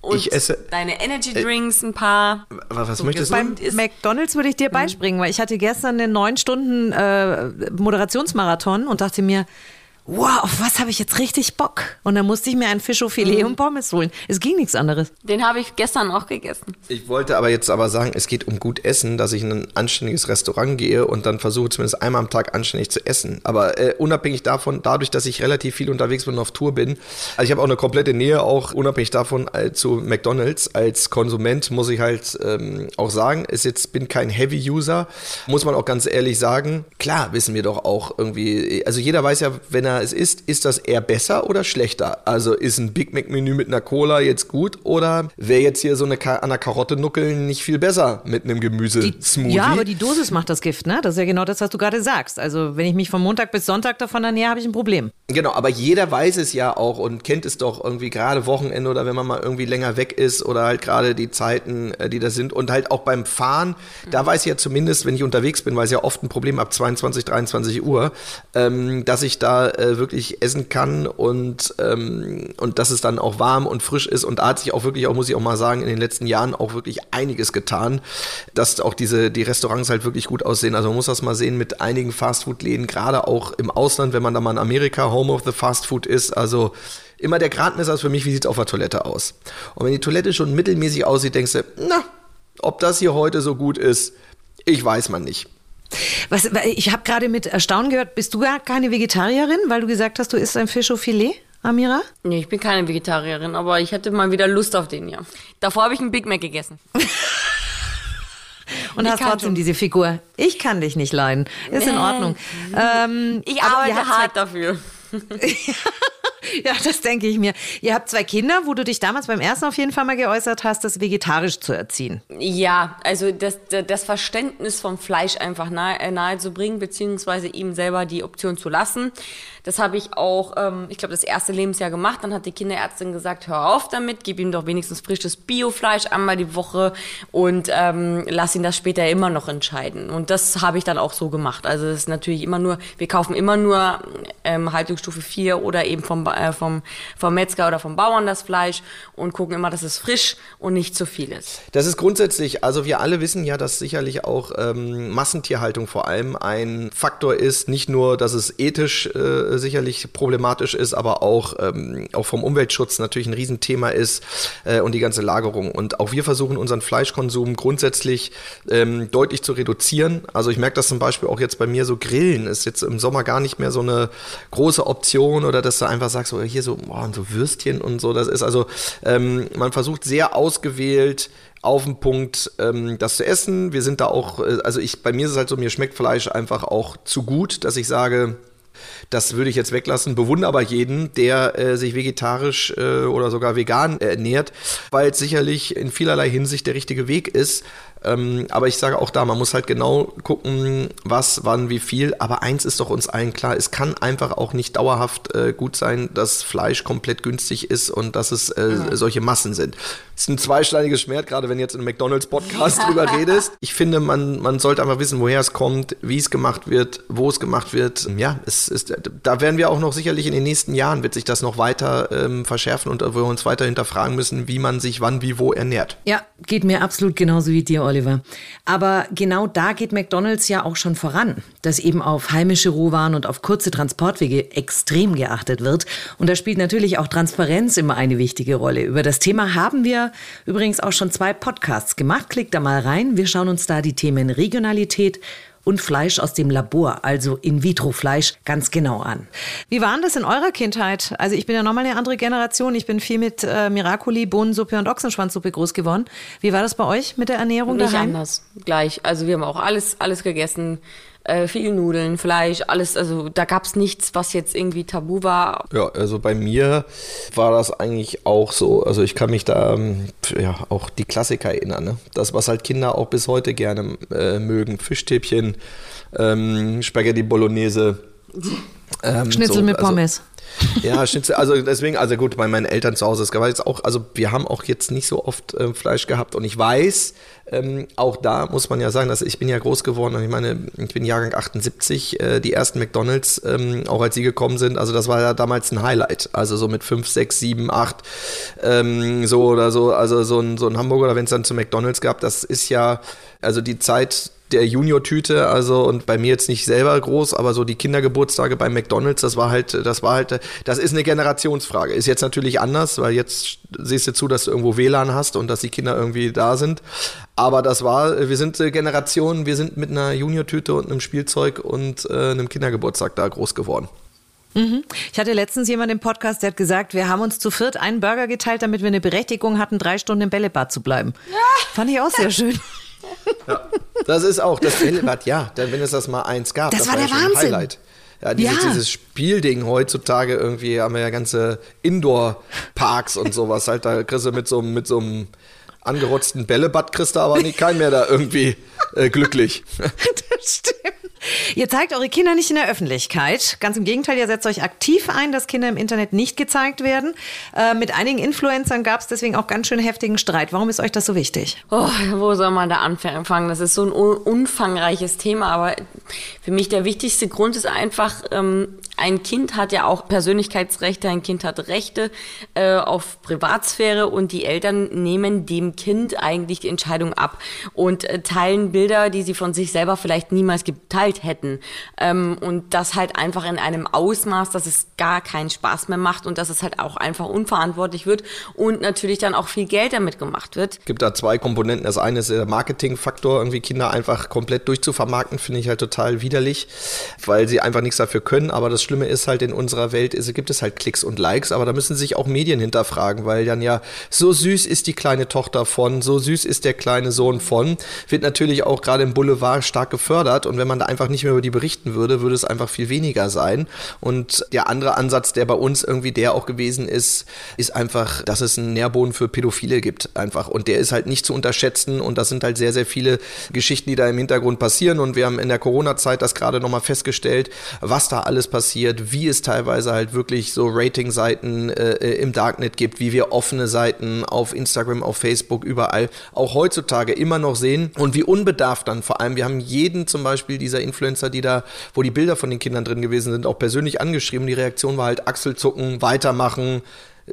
Und Ich esse- deine Energy Drinks, ein paar. Was, was so möchtest du? ist. McDonalds würde ich dir beispringen, weil ich hatte gestern einen neun Stunden äh, Moderationsmarathon und dachte mir, wow, auf was habe ich jetzt richtig Bock? Und dann musste ich mir ein Fischfilet und Pommes holen. Es ging nichts anderes. Den habe ich gestern auch gegessen. Ich wollte aber jetzt aber sagen, es geht um gut Essen, dass ich in ein anständiges Restaurant gehe und dann versuche zumindest einmal am Tag anständig zu essen. Aber äh, unabhängig davon, dadurch, dass ich relativ viel unterwegs bin und auf Tour bin, also ich habe auch eine komplette Nähe, auch unabhängig davon äh, zu McDonalds. Als Konsument muss ich halt ähm, auch sagen, ist jetzt bin kein Heavy-User, muss man auch ganz ehrlich sagen. Klar wissen wir doch auch irgendwie, also jeder weiß ja, wenn er Es isst, ist das eher besser oder schlechter? Also ist ein Big Mac Menü mit einer Cola jetzt gut oder wäre jetzt hier so eine Ka an der Karotte nuckeln nicht viel besser mit einem Gemüse-Smoothie? Ja, aber die Dosis macht das Gift, ne? Das ist ja genau das, was du gerade sagst. Also wenn ich mich von Montag bis Sonntag davon ernähre, habe ich ein Problem. Genau, aber jeder weiß es ja auch und kennt es doch irgendwie gerade Wochenende oder wenn man mal irgendwie länger weg ist oder halt gerade die Zeiten, äh, die da sind und halt auch beim Fahren, da weiß ich ja zumindest, wenn ich unterwegs bin, weil es ja oft ein Problem ab 22, 23 Uhr, ähm, dass ich da äh, wirklich essen kann und, ähm, und dass es dann auch warm und frisch ist und da hat sich auch wirklich, auch muss ich auch mal sagen, in den letzten Jahren auch wirklich einiges getan, dass auch diese, die Restaurants halt wirklich gut aussehen. Also man muss das mal sehen mit einigen Fastfood-Läden, gerade auch im Ausland, wenn man da mal in Amerika Home of the Fast Food ist, also immer der Gradmesser ist für mich, wie sieht es auf der Toilette aus? Und wenn die Toilette schon mittelmäßig aussieht, denkst du, na, ob das hier heute so gut ist, ich weiß man nicht. Was, ich habe gerade mit Erstaunen gehört, bist du gar keine Vegetarierin, weil du gesagt hast, du isst ein Fisch au Filet? Amira? Nee, ich bin keine Vegetarierin, aber ich hatte mal wieder Lust auf den, ja. Davor habe ich einen Big Mac gegessen. Und ich hast trotzdem schon. diese Figur. Ich kann dich nicht leiden. Ist nee. in Ordnung. Ähm, ich arbeite hart dafür. ja, das denke ich mir. Ihr habt zwei Kinder, wo du dich damals beim ersten auf jeden Fall mal geäußert hast, das vegetarisch zu erziehen. Ja, also das, das Verständnis vom Fleisch einfach nahe, äh, nahe zu bringen, beziehungsweise ihm selber die Option zu lassen. Das habe ich auch, ähm, ich glaube, das erste Lebensjahr gemacht. Dann hat die Kinderärztin gesagt, hör auf damit, gib ihm doch wenigstens frisches Biofleisch einmal die Woche und ähm, lass ihn das später immer noch entscheiden. Und das habe ich dann auch so gemacht. Also es ist natürlich immer nur, wir kaufen immer nur ähm, Haltungsstufe 4 oder eben vom, äh, vom, vom Metzger oder vom Bauern das Fleisch und gucken immer, dass es frisch und nicht zu viel ist. Das ist grundsätzlich, also wir alle wissen ja, dass sicherlich auch ähm, Massentierhaltung vor allem ein Faktor ist, nicht nur, dass es ethisch äh, sicherlich problematisch ist, aber auch, ähm, auch vom Umweltschutz natürlich ein Riesenthema ist äh, und die ganze Lagerung. Und auch wir versuchen unseren Fleischkonsum grundsätzlich ähm, deutlich zu reduzieren. Also ich merke das zum Beispiel auch jetzt bei mir so Grillen ist jetzt im Sommer gar nicht mehr so eine große Option oder dass du einfach sagst, so, hier so, boah, so Würstchen und so. Das ist also, ähm, man versucht sehr ausgewählt auf den Punkt, ähm, das zu essen. Wir sind da auch, äh, also ich, bei mir ist es halt so, mir schmeckt Fleisch einfach auch zu gut, dass ich sage, das würde ich jetzt weglassen, bewundere aber jeden, der äh, sich vegetarisch äh, oder sogar vegan ernährt, weil es sicherlich in vielerlei Hinsicht der richtige Weg ist. Ähm, aber ich sage auch da, man muss halt genau gucken, was, wann, wie viel. Aber eins ist doch uns allen klar, es kann einfach auch nicht dauerhaft äh, gut sein, dass Fleisch komplett günstig ist und dass es äh, mhm. solche Massen sind. Es ist ein zweischneidiges Schwert, gerade wenn du jetzt in einem McDonalds-Podcast drüber redest. Ich finde, man, man sollte einfach wissen, woher es kommt, wie es gemacht wird, wo es gemacht wird. Ja, es ist, da werden wir auch noch sicherlich in den nächsten Jahren, wird sich das noch weiter ähm, verschärfen und wir uns weiter hinterfragen müssen, wie man sich wann, wie, wo ernährt. Ja, geht mir absolut genauso wie dir, Oliver. Aber genau da geht McDonald's ja auch schon voran, dass eben auf heimische Rohwaren und auf kurze Transportwege extrem geachtet wird. Und da spielt natürlich auch Transparenz immer eine wichtige Rolle. Über das Thema haben wir übrigens auch schon zwei Podcasts gemacht. Klickt da mal rein. Wir schauen uns da die Themen Regionalität, und Fleisch aus dem Labor, also In-vitro-Fleisch, ganz genau an. Wie war das in eurer Kindheit? Also ich bin ja nochmal eine andere Generation. Ich bin viel mit äh, Miracoli, Bohnensuppe und Ochsenschwanzsuppe groß geworden. Wie war das bei euch mit der Ernährung Nicht daheim? anders, gleich. Also wir haben auch alles, alles gegessen äh, viel Nudeln, Fleisch, alles. Also da gab es nichts, was jetzt irgendwie tabu war. Ja, also bei mir war das eigentlich auch so. Also ich kann mich da ähm, ja auch die Klassiker erinnern. Ne? Das, was halt Kinder auch bis heute gerne äh, mögen. Fischstäbchen, ähm, Spaghetti Bolognese. Ähm, Schnitzel so, mit also Pommes. Ja, Schnitzel, also deswegen, also gut, bei meinen Eltern zu Hause, es gab jetzt auch, also wir haben auch jetzt nicht so oft äh, Fleisch gehabt und ich weiß, ähm, auch da muss man ja sagen, dass ich bin ja groß geworden und ich meine, ich bin Jahrgang 78, äh, die ersten McDonalds, ähm, auch als sie gekommen sind, also das war ja damals ein Highlight, also so mit 5, 6, 7, 8, ähm, so oder so, also so ein, so ein Hamburger, oder wenn es dann zu McDonalds gab, das ist ja, also die Zeit der Junior-Tüte, also und bei mir jetzt nicht selber groß, aber so die Kindergeburtstage bei McDonalds, das war halt, das war halt, das ist eine Generationsfrage. Ist jetzt natürlich anders, weil jetzt siehst du zu, dass du irgendwo WLAN hast und dass die Kinder irgendwie da sind. Aber das war, wir sind Generationen, wir sind mit einer Junior-Tüte und einem Spielzeug und äh, einem Kindergeburtstag da groß geworden. Mhm. Ich hatte letztens jemand im Podcast, der hat gesagt, wir haben uns zu viert einen Burger geteilt, damit wir eine Berechtigung hatten, drei Stunden im Bällebad zu bleiben. Ja. Fand ich auch sehr schön. Ja, das ist auch das Bällebad, ja, denn wenn es das mal eins gab, das, das war der Wahnsinn. Highlight. Ja, dieses, Ja. dieses Spielding heutzutage irgendwie haben wir ja ganze Indoor-Parks und sowas. Halt, da kriegst du mit so, einem- mit so einem angerotzten Bällebad kriegst du aber nicht keinen mehr da irgendwie äh, glücklich. Das stimmt. Ihr zeigt eure Kinder nicht in der Öffentlichkeit. Ganz im Gegenteil, ihr setzt euch aktiv ein, dass Kinder im Internet nicht gezeigt werden. Äh, mit einigen Influencern gab es deswegen auch ganz schön heftigen Streit. Warum ist euch das so wichtig? Oh, wo soll man da anfangen? Das ist so ein umfangreiches Thema, aber für mich der wichtigste Grund ist einfach, ähm, ein Kind hat ja auch Persönlichkeitsrechte, ein Kind hat Rechte äh, auf Privatsphäre und die Eltern nehmen dem Kind eigentlich die Entscheidung ab und äh, teilen Bilder, die sie von sich selber vielleicht niemals geteilt hätten. Ähm, und das halt einfach in einem Ausmaß, dass es gar keinen Spaß mehr macht und dass es halt auch einfach unverantwortlich wird und natürlich dann auch viel Geld damit gemacht wird. Es gibt da zwei Komponenten. Das eine ist der Marketingfaktor, irgendwie Kinder einfach komplett durchzuvermarkten, finde ich halt total widerlich, weil sie einfach nichts dafür können. Aber das Schlimme ist halt in unserer Welt, ist, gibt es halt Klicks und Likes, aber da müssen sich auch Medien hinterfragen, weil dann ja so süß ist die kleine Tochter von, so süß ist der kleine Sohn von, wird natürlich auch gerade im Boulevard stark gefördert und wenn man da einfach nicht mehr über die berichten würde, würde es einfach viel weniger sein. Und der andere Ansatz, der bei uns irgendwie der auch gewesen ist, ist einfach, dass es einen Nährboden für Pädophile gibt einfach. Und der ist halt nicht zu unterschätzen. Und das sind halt sehr, sehr viele Geschichten, die da im Hintergrund passieren. Und wir haben in der Corona-Zeit das gerade nochmal festgestellt, was da alles passiert, wie es teilweise halt wirklich so Rating-Seiten äh, im Darknet gibt, wie wir offene Seiten auf Instagram, auf Facebook, überall auch heutzutage immer noch sehen. Und wie unbedarft dann vor allem, wir haben jeden zum Beispiel dieser Influencer, die da, wo die Bilder von den Kindern drin gewesen sind, auch persönlich angeschrieben. Die Reaktion war halt Achselzucken, weitermachen,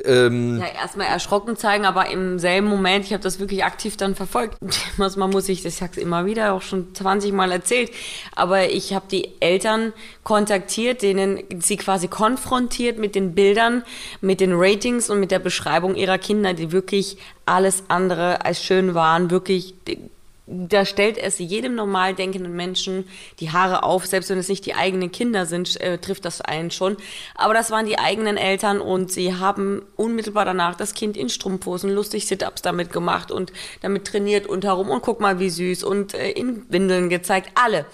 ähm, Ja, erstmal erschrocken zeigen, aber im selben Moment, ich habe das wirklich aktiv dann verfolgt. Man muss ich, ich sag's immer wieder, auch schon 20 Mal erzählt, aber ich habe die Eltern kontaktiert, denen sie quasi konfrontiert mit den Bildern, mit den Ratings und mit der Beschreibung ihrer Kinder, die wirklich alles andere als schön waren, wirklich da stellt es jedem normal denkenden Menschen die Haare auf, selbst wenn es nicht die eigenen Kinder sind, äh, trifft das einen schon. Aber das waren die eigenen Eltern und sie haben unmittelbar danach das Kind in Strumpfhosen lustig Sit-ups damit gemacht und damit trainiert und herum und guck mal wie süß und äh, in Windeln gezeigt. Alle.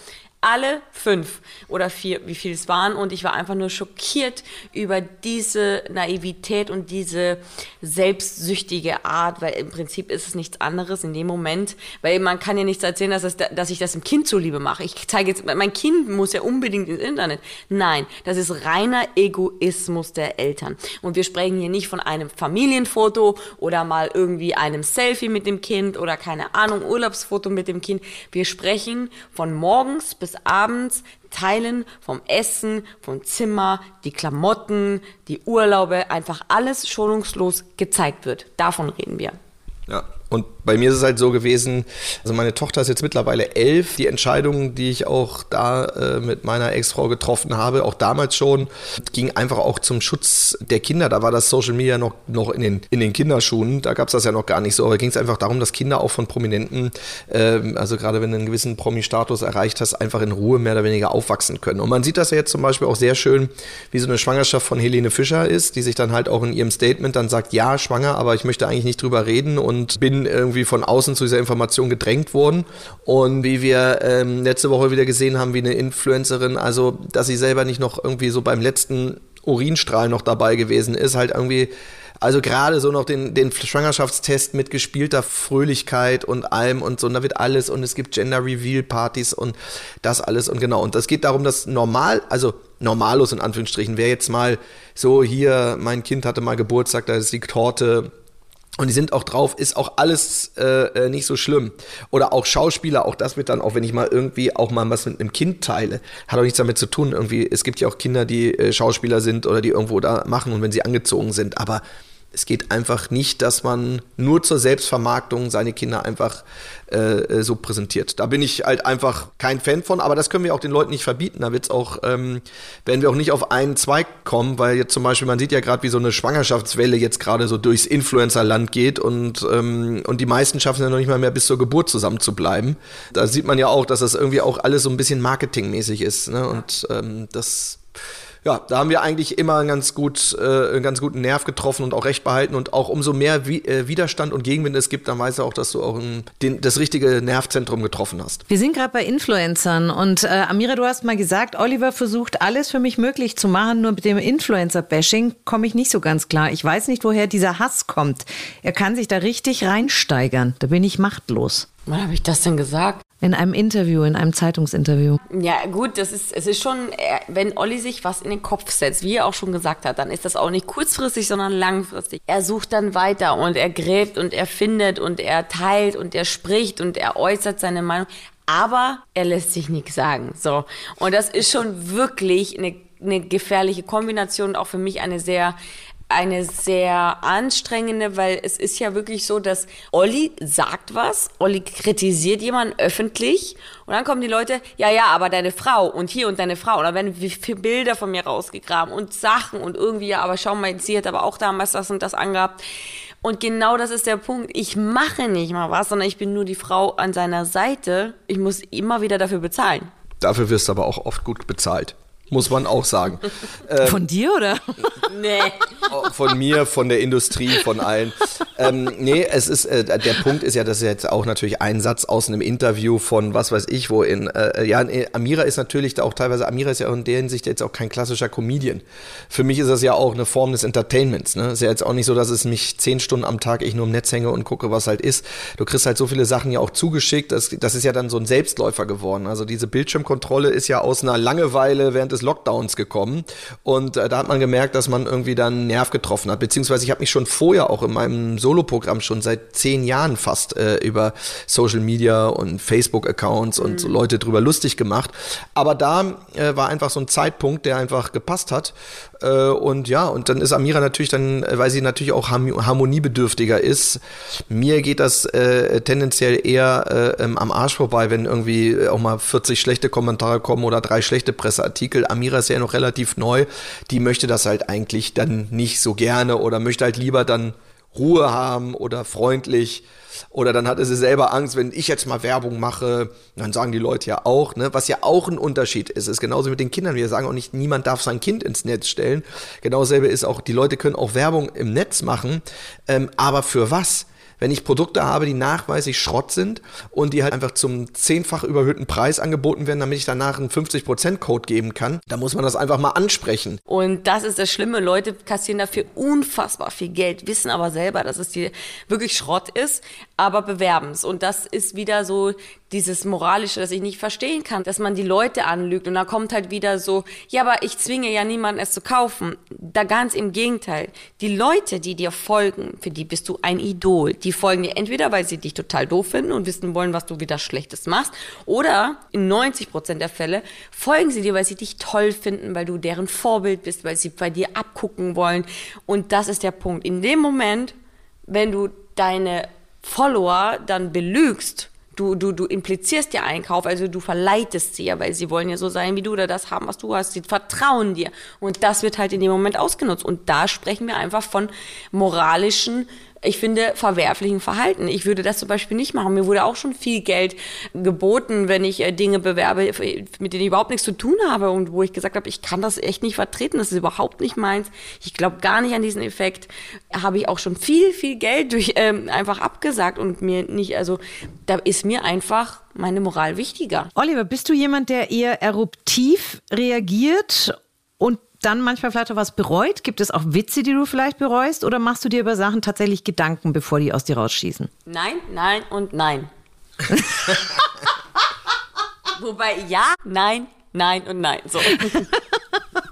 Alle fünf oder vier, wie viel es waren. Und ich war einfach nur schockiert über diese Naivität und diese selbstsüchtige Art, weil im Prinzip ist es nichts anderes in dem Moment, weil man kann ja nichts erzählen, dass, es, dass ich das dem Kind zuliebe mache. Ich zeige jetzt, mein Kind muss ja unbedingt ins Internet. Nein, das ist reiner Egoismus der Eltern. Und wir sprechen hier nicht von einem Familienfoto oder mal irgendwie einem Selfie mit dem Kind oder keine Ahnung, Urlaubsfoto mit dem Kind. Wir sprechen von morgens bis abends Teilen vom Essen, vom Zimmer, die Klamotten, die Urlaube, einfach alles schonungslos gezeigt wird. Davon reden wir. Ja. Und bei mir ist es halt so gewesen, also meine Tochter ist jetzt mittlerweile elf. Die Entscheidung, die ich auch da äh, mit meiner Ex-Frau getroffen habe, auch damals schon, ging einfach auch zum Schutz der Kinder. Da war das Social Media noch, noch in, den, in den Kinderschuhen. Da gab es das ja noch gar nicht so. Aber ging es einfach darum, dass Kinder auch von Prominenten, ähm, also gerade wenn du einen gewissen Promi-Status erreicht hast, einfach in Ruhe mehr oder weniger aufwachsen können. Und man sieht das ja jetzt zum Beispiel auch sehr schön, wie so eine Schwangerschaft von Helene Fischer ist, die sich dann halt auch in ihrem Statement dann sagt, ja, schwanger, aber ich möchte eigentlich nicht drüber reden und bin irgendwie von außen zu dieser Information gedrängt worden. Und wie wir ähm, letzte Woche wieder gesehen haben, wie eine Influencerin, also dass sie selber nicht noch irgendwie so beim letzten Urinstrahl noch dabei gewesen ist, halt irgendwie also gerade so noch den, den Schwangerschaftstest mit gespielter Fröhlichkeit und allem und so, und da wird alles und es gibt Gender Reveal Partys und das alles und genau. Und das geht darum, dass normal, also normalos in Anführungsstrichen, wer jetzt mal so hier, mein Kind hatte mal Geburtstag, da ist die Torte, und die sind auch drauf, ist auch alles äh, nicht so schlimm. Oder auch Schauspieler, auch das wird dann, auch wenn ich mal irgendwie auch mal was mit einem Kind teile, hat auch nichts damit zu tun. Irgendwie, es gibt ja auch Kinder, die äh, Schauspieler sind oder die irgendwo da machen und wenn sie angezogen sind. Aber es geht einfach nicht, dass man nur zur Selbstvermarktung seine Kinder einfach äh, so präsentiert. Da bin ich halt einfach kein Fan von, aber das können wir auch den Leuten nicht verbieten. Da wird's auch, ähm, werden wir auch nicht auf einen Zweig kommen, weil jetzt zum Beispiel, man sieht ja gerade, wie so eine Schwangerschaftswelle jetzt gerade so durchs Influencerland geht und, ähm, und die meisten schaffen ja noch nicht mal mehr bis zur Geburt zusammen zu bleiben. Da sieht man ja auch, dass das irgendwie auch alles so ein bisschen marketingmäßig ist. Ne? Und ähm, das ja, da haben wir eigentlich immer einen ganz, gut, äh, einen ganz guten Nerv getroffen und auch recht behalten. Und auch umso mehr Wi äh, Widerstand und Gegenwind es gibt, dann weißt du auch, dass du auch ein, den, das richtige Nervzentrum getroffen hast. Wir sind gerade bei Influencern und äh, Amira, du hast mal gesagt, Oliver versucht alles für mich möglich zu machen, nur mit dem Influencer-Bashing komme ich nicht so ganz klar. Ich weiß nicht, woher dieser Hass kommt. Er kann sich da richtig reinsteigern. Da bin ich machtlos. Wann habe ich das denn gesagt? In einem Interview, in einem Zeitungsinterview. Ja, gut, das ist, es ist schon, wenn Olli sich was in den Kopf setzt, wie er auch schon gesagt hat, dann ist das auch nicht kurzfristig, sondern langfristig. Er sucht dann weiter und er gräbt und er findet und er teilt und er spricht und er äußert seine Meinung. Aber er lässt sich nichts sagen. So. Und das ist schon wirklich eine, eine gefährliche Kombination, auch für mich eine sehr eine sehr anstrengende, weil es ist ja wirklich so, dass Olli sagt was, Olli kritisiert jemanden öffentlich und dann kommen die Leute, ja, ja, aber deine Frau und hier und deine Frau. Und dann werden viele Bilder von mir rausgegraben und Sachen und irgendwie, ja, aber schau mal, sie hat aber auch damals das und das angehabt. Und genau das ist der Punkt. Ich mache nicht mal was, sondern ich bin nur die Frau an seiner Seite. Ich muss immer wieder dafür bezahlen. Dafür wirst du aber auch oft gut bezahlt muss man auch sagen. von dir oder? Nee. Von mir, von der Industrie, von allen. ähm, nee, es ist, äh, der Punkt ist ja, das ist jetzt auch natürlich ein Satz aus einem Interview von was weiß ich, wo in, äh, ja, Amira ist natürlich da auch teilweise, Amira ist ja in der Hinsicht jetzt auch kein klassischer Comedian. Für mich ist das ja auch eine Form des Entertainments. Ne? Ist ja jetzt auch nicht so, dass es mich zehn Stunden am Tag ich nur im Netz hänge und gucke, was halt ist. Du kriegst halt so viele Sachen ja auch zugeschickt. Das, das ist ja dann so ein Selbstläufer geworden. Also diese Bildschirmkontrolle ist ja aus einer Langeweile während des des Lockdowns gekommen. Und äh, da hat man gemerkt, dass man irgendwie dann einen Nerv getroffen hat. Beziehungsweise ich habe mich schon vorher auch in meinem Soloprogramm schon seit zehn Jahren fast äh, über Social Media und Facebook-Accounts und mhm. so Leute drüber lustig gemacht. Aber da äh, war einfach so ein Zeitpunkt, der einfach gepasst hat. Äh, und ja, und dann ist Amira natürlich dann, äh, weil sie natürlich auch harmoniebedürftiger ist. Mir geht das äh, tendenziell eher äh, ähm, am Arsch vorbei, wenn irgendwie auch mal 40 schlechte Kommentare kommen oder drei schlechte Presseartikel. Amira ist ja noch relativ neu. Die möchte das halt eigentlich dann nicht so gerne oder möchte halt lieber dann Ruhe haben oder freundlich. Oder dann hatte sie selber Angst, wenn ich jetzt mal Werbung mache, dann sagen die Leute ja auch, ne, was ja auch ein Unterschied ist, ist genauso mit den Kindern. Wir sagen auch nicht, niemand darf sein Kind ins Netz stellen. Genau dasselbe ist auch, die Leute können auch Werbung im Netz machen, ähm, aber für was? Wenn ich Produkte habe, die nachweislich Schrott sind und die halt einfach zum zehnfach überhöhten Preis angeboten werden, damit ich danach einen 50%-Code geben kann, da muss man das einfach mal ansprechen. Und das ist das Schlimme. Leute kassieren dafür unfassbar viel Geld, wissen aber selber, dass es dir wirklich Schrott ist, aber bewerben es. Und das ist wieder so dieses Moralische, das ich nicht verstehen kann, dass man die Leute anlügt und da kommt halt wieder so, ja, aber ich zwinge ja niemanden es zu kaufen. Da ganz im Gegenteil. Die Leute, die dir folgen, für die bist du ein Idol. Die folgen dir entweder, weil sie dich total doof finden und wissen wollen, was du wieder Schlechtes machst, oder in 90 Prozent der Fälle folgen sie dir, weil sie dich toll finden, weil du deren Vorbild bist, weil sie bei dir abgucken wollen. Und das ist der Punkt. In dem Moment, wenn du deine Follower dann belügst, du, du, du implizierst ja Einkauf, also du verleitest sie ja, weil sie wollen ja so sein wie du oder das haben, was du hast. Sie vertrauen dir. Und das wird halt in dem Moment ausgenutzt. Und da sprechen wir einfach von moralischen ich finde, verwerflichen Verhalten. Ich würde das zum Beispiel nicht machen. Mir wurde auch schon viel Geld geboten, wenn ich äh, Dinge bewerbe, mit denen ich überhaupt nichts zu tun habe und wo ich gesagt habe, ich kann das echt nicht vertreten, das ist überhaupt nicht meins. Ich glaube gar nicht an diesen Effekt. Habe ich auch schon viel, viel Geld durch ähm, einfach abgesagt und mir nicht, also da ist mir einfach meine Moral wichtiger. Oliver, bist du jemand, der eher eruptiv reagiert und dann manchmal vielleicht auch was bereut? Gibt es auch Witze, die du vielleicht bereust? Oder machst du dir über Sachen tatsächlich Gedanken, bevor die aus dir rausschießen? Nein, nein und nein. Wobei ja, nein, nein und nein. So.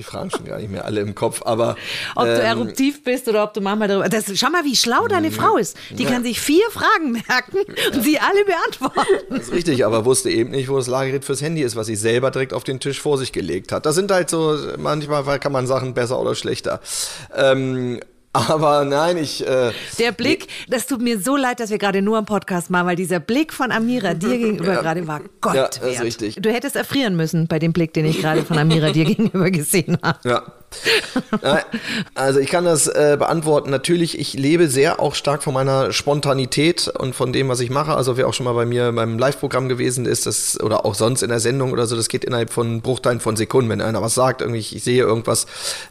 Die Fragen schon gar nicht mehr alle im Kopf, aber. Ob ähm, du eruptiv bist oder ob du manchmal darüber. Das, schau mal, wie schlau deine Frau ist. Die ja. kann sich vier Fragen merken und sie alle beantworten. Das ist richtig, aber wusste eben nicht, wo das Lagergerät fürs Handy ist, was sie selber direkt auf den Tisch vor sich gelegt hat. Das sind halt so, manchmal kann man Sachen besser oder schlechter. Ähm, aber nein, ich. Äh, der Blick, das tut mir so leid, dass wir gerade nur am Podcast machen, weil dieser Blick von Amira dir gegenüber ja, gerade war Gott ja, das ist richtig. Du hättest erfrieren müssen bei dem Blick, den ich gerade von Amira dir gegenüber gesehen habe. Ja, also ich kann das äh, beantworten. Natürlich, ich lebe sehr auch stark von meiner Spontanität und von dem, was ich mache. Also wer auch schon mal bei mir beim Live-Programm gewesen ist, das oder auch sonst in der Sendung oder so, das geht innerhalb von Bruchteilen von Sekunden. Wenn einer was sagt, irgendwie ich sehe irgendwas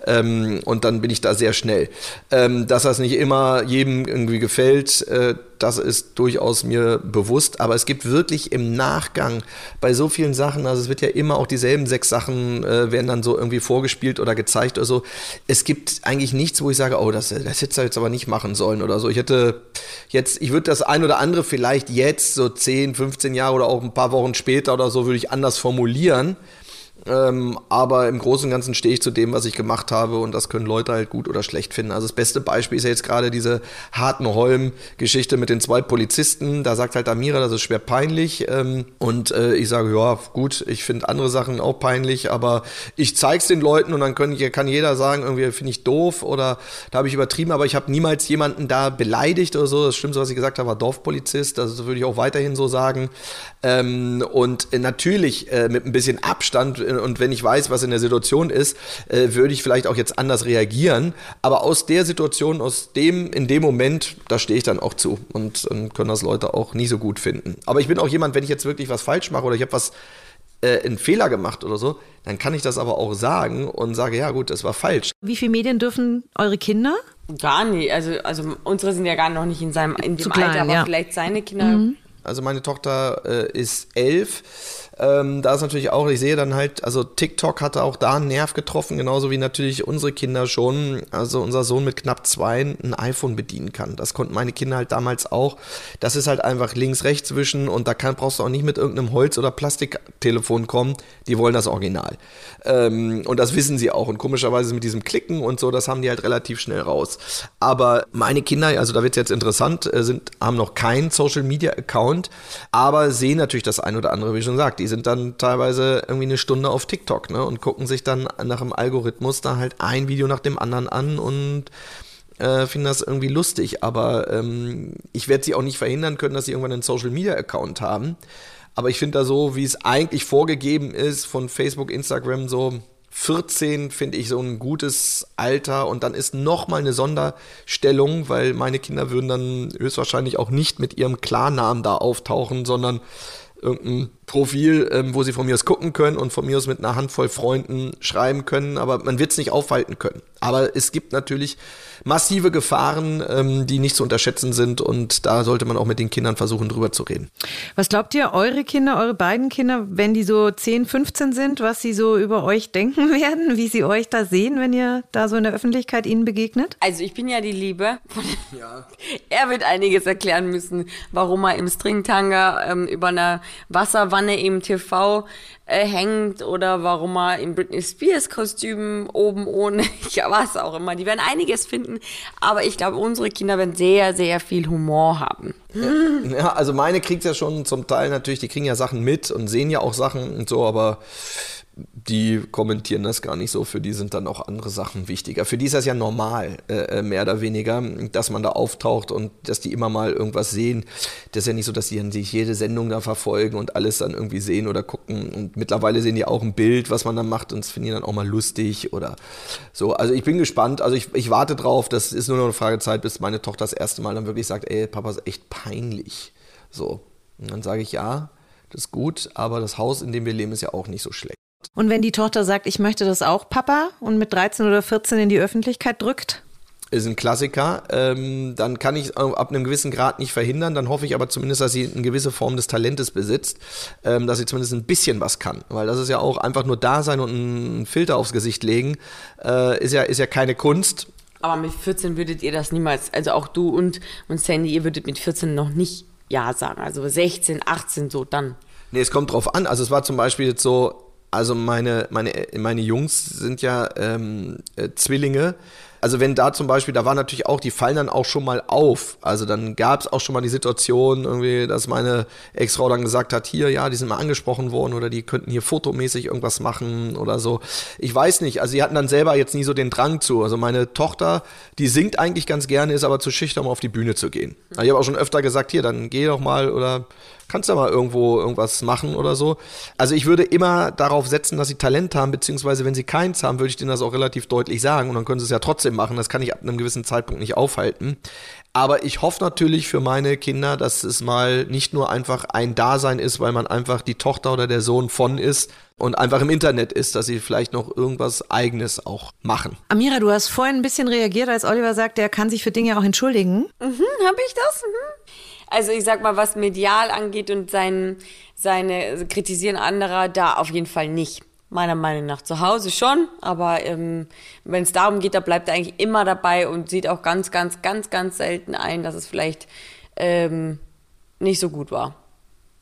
ähm, und dann bin ich da sehr schnell. Ähm, dass das nicht immer jedem irgendwie gefällt, äh, das ist durchaus mir bewusst, aber es gibt wirklich im Nachgang bei so vielen Sachen, also es wird ja immer auch dieselben sechs Sachen äh, werden dann so irgendwie vorgespielt oder gezeigt oder so. Es gibt eigentlich nichts, wo ich sage, oh, das, das hätte er jetzt aber nicht machen sollen oder so. Ich hätte jetzt, ich würde das ein oder andere vielleicht jetzt, so 10, 15 Jahre oder auch ein paar Wochen später oder so, würde ich anders formulieren. Ähm, aber im Großen und Ganzen stehe ich zu dem, was ich gemacht habe und das können Leute halt gut oder schlecht finden. Also das beste Beispiel ist ja jetzt gerade diese Hartenholm-Geschichte mit den zwei Polizisten. Da sagt halt Amira, das ist schwer peinlich. Ähm, und äh, ich sage, ja, gut, ich finde andere Sachen auch peinlich, aber ich zeige es den Leuten und dann können, kann jeder sagen, irgendwie finde ich doof oder da habe ich übertrieben, aber ich habe niemals jemanden da beleidigt oder so. Das Schlimmste, was ich gesagt habe, war Dorfpolizist. Das würde ich auch weiterhin so sagen. Ähm, und äh, natürlich äh, mit ein bisschen Abstand und wenn ich weiß, was in der Situation ist, äh, würde ich vielleicht auch jetzt anders reagieren. Aber aus der Situation, aus dem, in dem Moment, da stehe ich dann auch zu und dann können das Leute auch nie so gut finden. Aber ich bin auch jemand, wenn ich jetzt wirklich was falsch mache oder ich habe was äh, einen Fehler gemacht oder so, dann kann ich das aber auch sagen und sage, ja gut, das war falsch. Wie viele Medien dürfen eure Kinder? Gar nicht. Also, also unsere sind ja gar noch nicht in seinem in dem klein, Alter, aber ja. vielleicht seine Kinder. Mhm. Also meine Tochter äh, ist elf ähm, da ist natürlich auch, ich sehe dann halt, also TikTok hatte auch da einen Nerv getroffen, genauso wie natürlich unsere Kinder schon, also unser Sohn mit knapp zwei ein iPhone bedienen kann. Das konnten meine Kinder halt damals auch. Das ist halt einfach links, rechts zwischen und da kann, brauchst du auch nicht mit irgendeinem Holz- oder Plastiktelefon kommen. Die wollen das Original. Ähm, und das wissen sie auch. Und komischerweise mit diesem Klicken und so, das haben die halt relativ schnell raus. Aber meine Kinder, also da wird es jetzt interessant, äh, sind, haben noch keinen Social Media Account, aber sehen natürlich das ein oder andere, wie schon gesagt. Die sind dann teilweise irgendwie eine Stunde auf TikTok ne, und gucken sich dann nach dem Algorithmus da halt ein Video nach dem anderen an und äh, finden das irgendwie lustig. Aber ähm, ich werde sie auch nicht verhindern können, dass sie irgendwann einen Social Media Account haben. Aber ich finde da so, wie es eigentlich vorgegeben ist von Facebook, Instagram, so 14 finde ich so ein gutes Alter und dann ist nochmal eine Sonderstellung, weil meine Kinder würden dann höchstwahrscheinlich auch nicht mit ihrem Klarnamen da auftauchen, sondern irgendein Profil, ähm, wo sie von mir aus gucken können und von mir aus mit einer Handvoll Freunden schreiben können, aber man wird es nicht aufhalten können. Aber es gibt natürlich massive Gefahren, ähm, die nicht zu unterschätzen sind und da sollte man auch mit den Kindern versuchen, drüber zu reden. Was glaubt ihr, eure Kinder, eure beiden Kinder, wenn die so 10, 15 sind, was sie so über euch denken werden, wie sie euch da sehen, wenn ihr da so in der Öffentlichkeit ihnen begegnet? Also ich bin ja die Liebe. Ja. Er wird einiges erklären müssen, warum er im Stringtanga ähm, über einer Wasserwanne im TV äh, hängt oder warum er im Britney Spears Kostüm oben ohne, ja was auch immer. Die werden einiges finden, aber ich glaube, unsere Kinder werden sehr, sehr viel Humor haben. Ja, also meine kriegt ja schon zum Teil natürlich, die kriegen ja Sachen mit und sehen ja auch Sachen und so, aber die kommentieren das gar nicht so. Für die sind dann auch andere Sachen wichtiger. Für die ist das ja normal, äh, äh, mehr oder weniger, dass man da auftaucht und dass die immer mal irgendwas sehen. Das ist ja nicht so, dass die dann sich jede Sendung da verfolgen und alles dann irgendwie sehen oder gucken. Und mittlerweile sehen die auch ein Bild, was man dann macht und das finden die dann auch mal lustig oder so. Also ich bin gespannt. Also ich, ich warte drauf. Das ist nur noch eine Frage Zeit, bis meine Tochter das erste Mal dann wirklich sagt, ey, Papa ist echt peinlich. So. Und dann sage ich, ja, das ist gut, aber das Haus, in dem wir leben, ist ja auch nicht so schlecht. Und wenn die Tochter sagt, ich möchte das auch, Papa, und mit 13 oder 14 in die Öffentlichkeit drückt? Ist ein Klassiker. Ähm, dann kann ich ab einem gewissen Grad nicht verhindern. Dann hoffe ich aber zumindest, dass sie eine gewisse Form des Talentes besitzt, ähm, dass sie zumindest ein bisschen was kann. Weil das ist ja auch einfach nur da sein und einen Filter aufs Gesicht legen, äh, ist, ja, ist ja keine Kunst. Aber mit 14 würdet ihr das niemals, also auch du und, und Sandy, ihr würdet mit 14 noch nicht Ja sagen. Also 16, 18 so dann. Nee, es kommt drauf an. Also es war zum Beispiel jetzt so, also meine, meine, meine Jungs sind ja ähm, äh, Zwillinge. Also wenn da zum Beispiel, da war natürlich auch, die fallen dann auch schon mal auf. Also dann gab es auch schon mal die Situation, irgendwie, dass meine Ex-Frau dann gesagt hat, hier, ja, die sind mal angesprochen worden oder die könnten hier fotomäßig irgendwas machen oder so. Ich weiß nicht, also sie hatten dann selber jetzt nie so den Drang zu. Also meine Tochter, die singt eigentlich ganz gerne, ist aber zu schüchtern, um auf die Bühne zu gehen. Ich habe auch schon öfter gesagt, hier, dann geh doch mal oder kannst ja mal irgendwo irgendwas machen oder so. Also ich würde immer darauf setzen, dass sie Talent haben, beziehungsweise wenn sie keins haben, würde ich denen das auch relativ deutlich sagen und dann können sie es ja trotzdem machen. Das kann ich ab einem gewissen Zeitpunkt nicht aufhalten. Aber ich hoffe natürlich für meine Kinder, dass es mal nicht nur einfach ein Dasein ist, weil man einfach die Tochter oder der Sohn von ist und einfach im Internet ist, dass sie vielleicht noch irgendwas Eigenes auch machen. Amira, du hast vorhin ein bisschen reagiert, als Oliver sagt, er kann sich für Dinge auch entschuldigen. Mhm, habe ich das? Mhm. Also ich sag mal, was medial angeht und sein, seine Kritisieren anderer, da auf jeden Fall nicht. Meiner Meinung nach zu Hause schon, aber ähm, wenn es darum geht, da bleibt er eigentlich immer dabei und sieht auch ganz, ganz, ganz, ganz selten ein, dass es vielleicht ähm, nicht so gut war.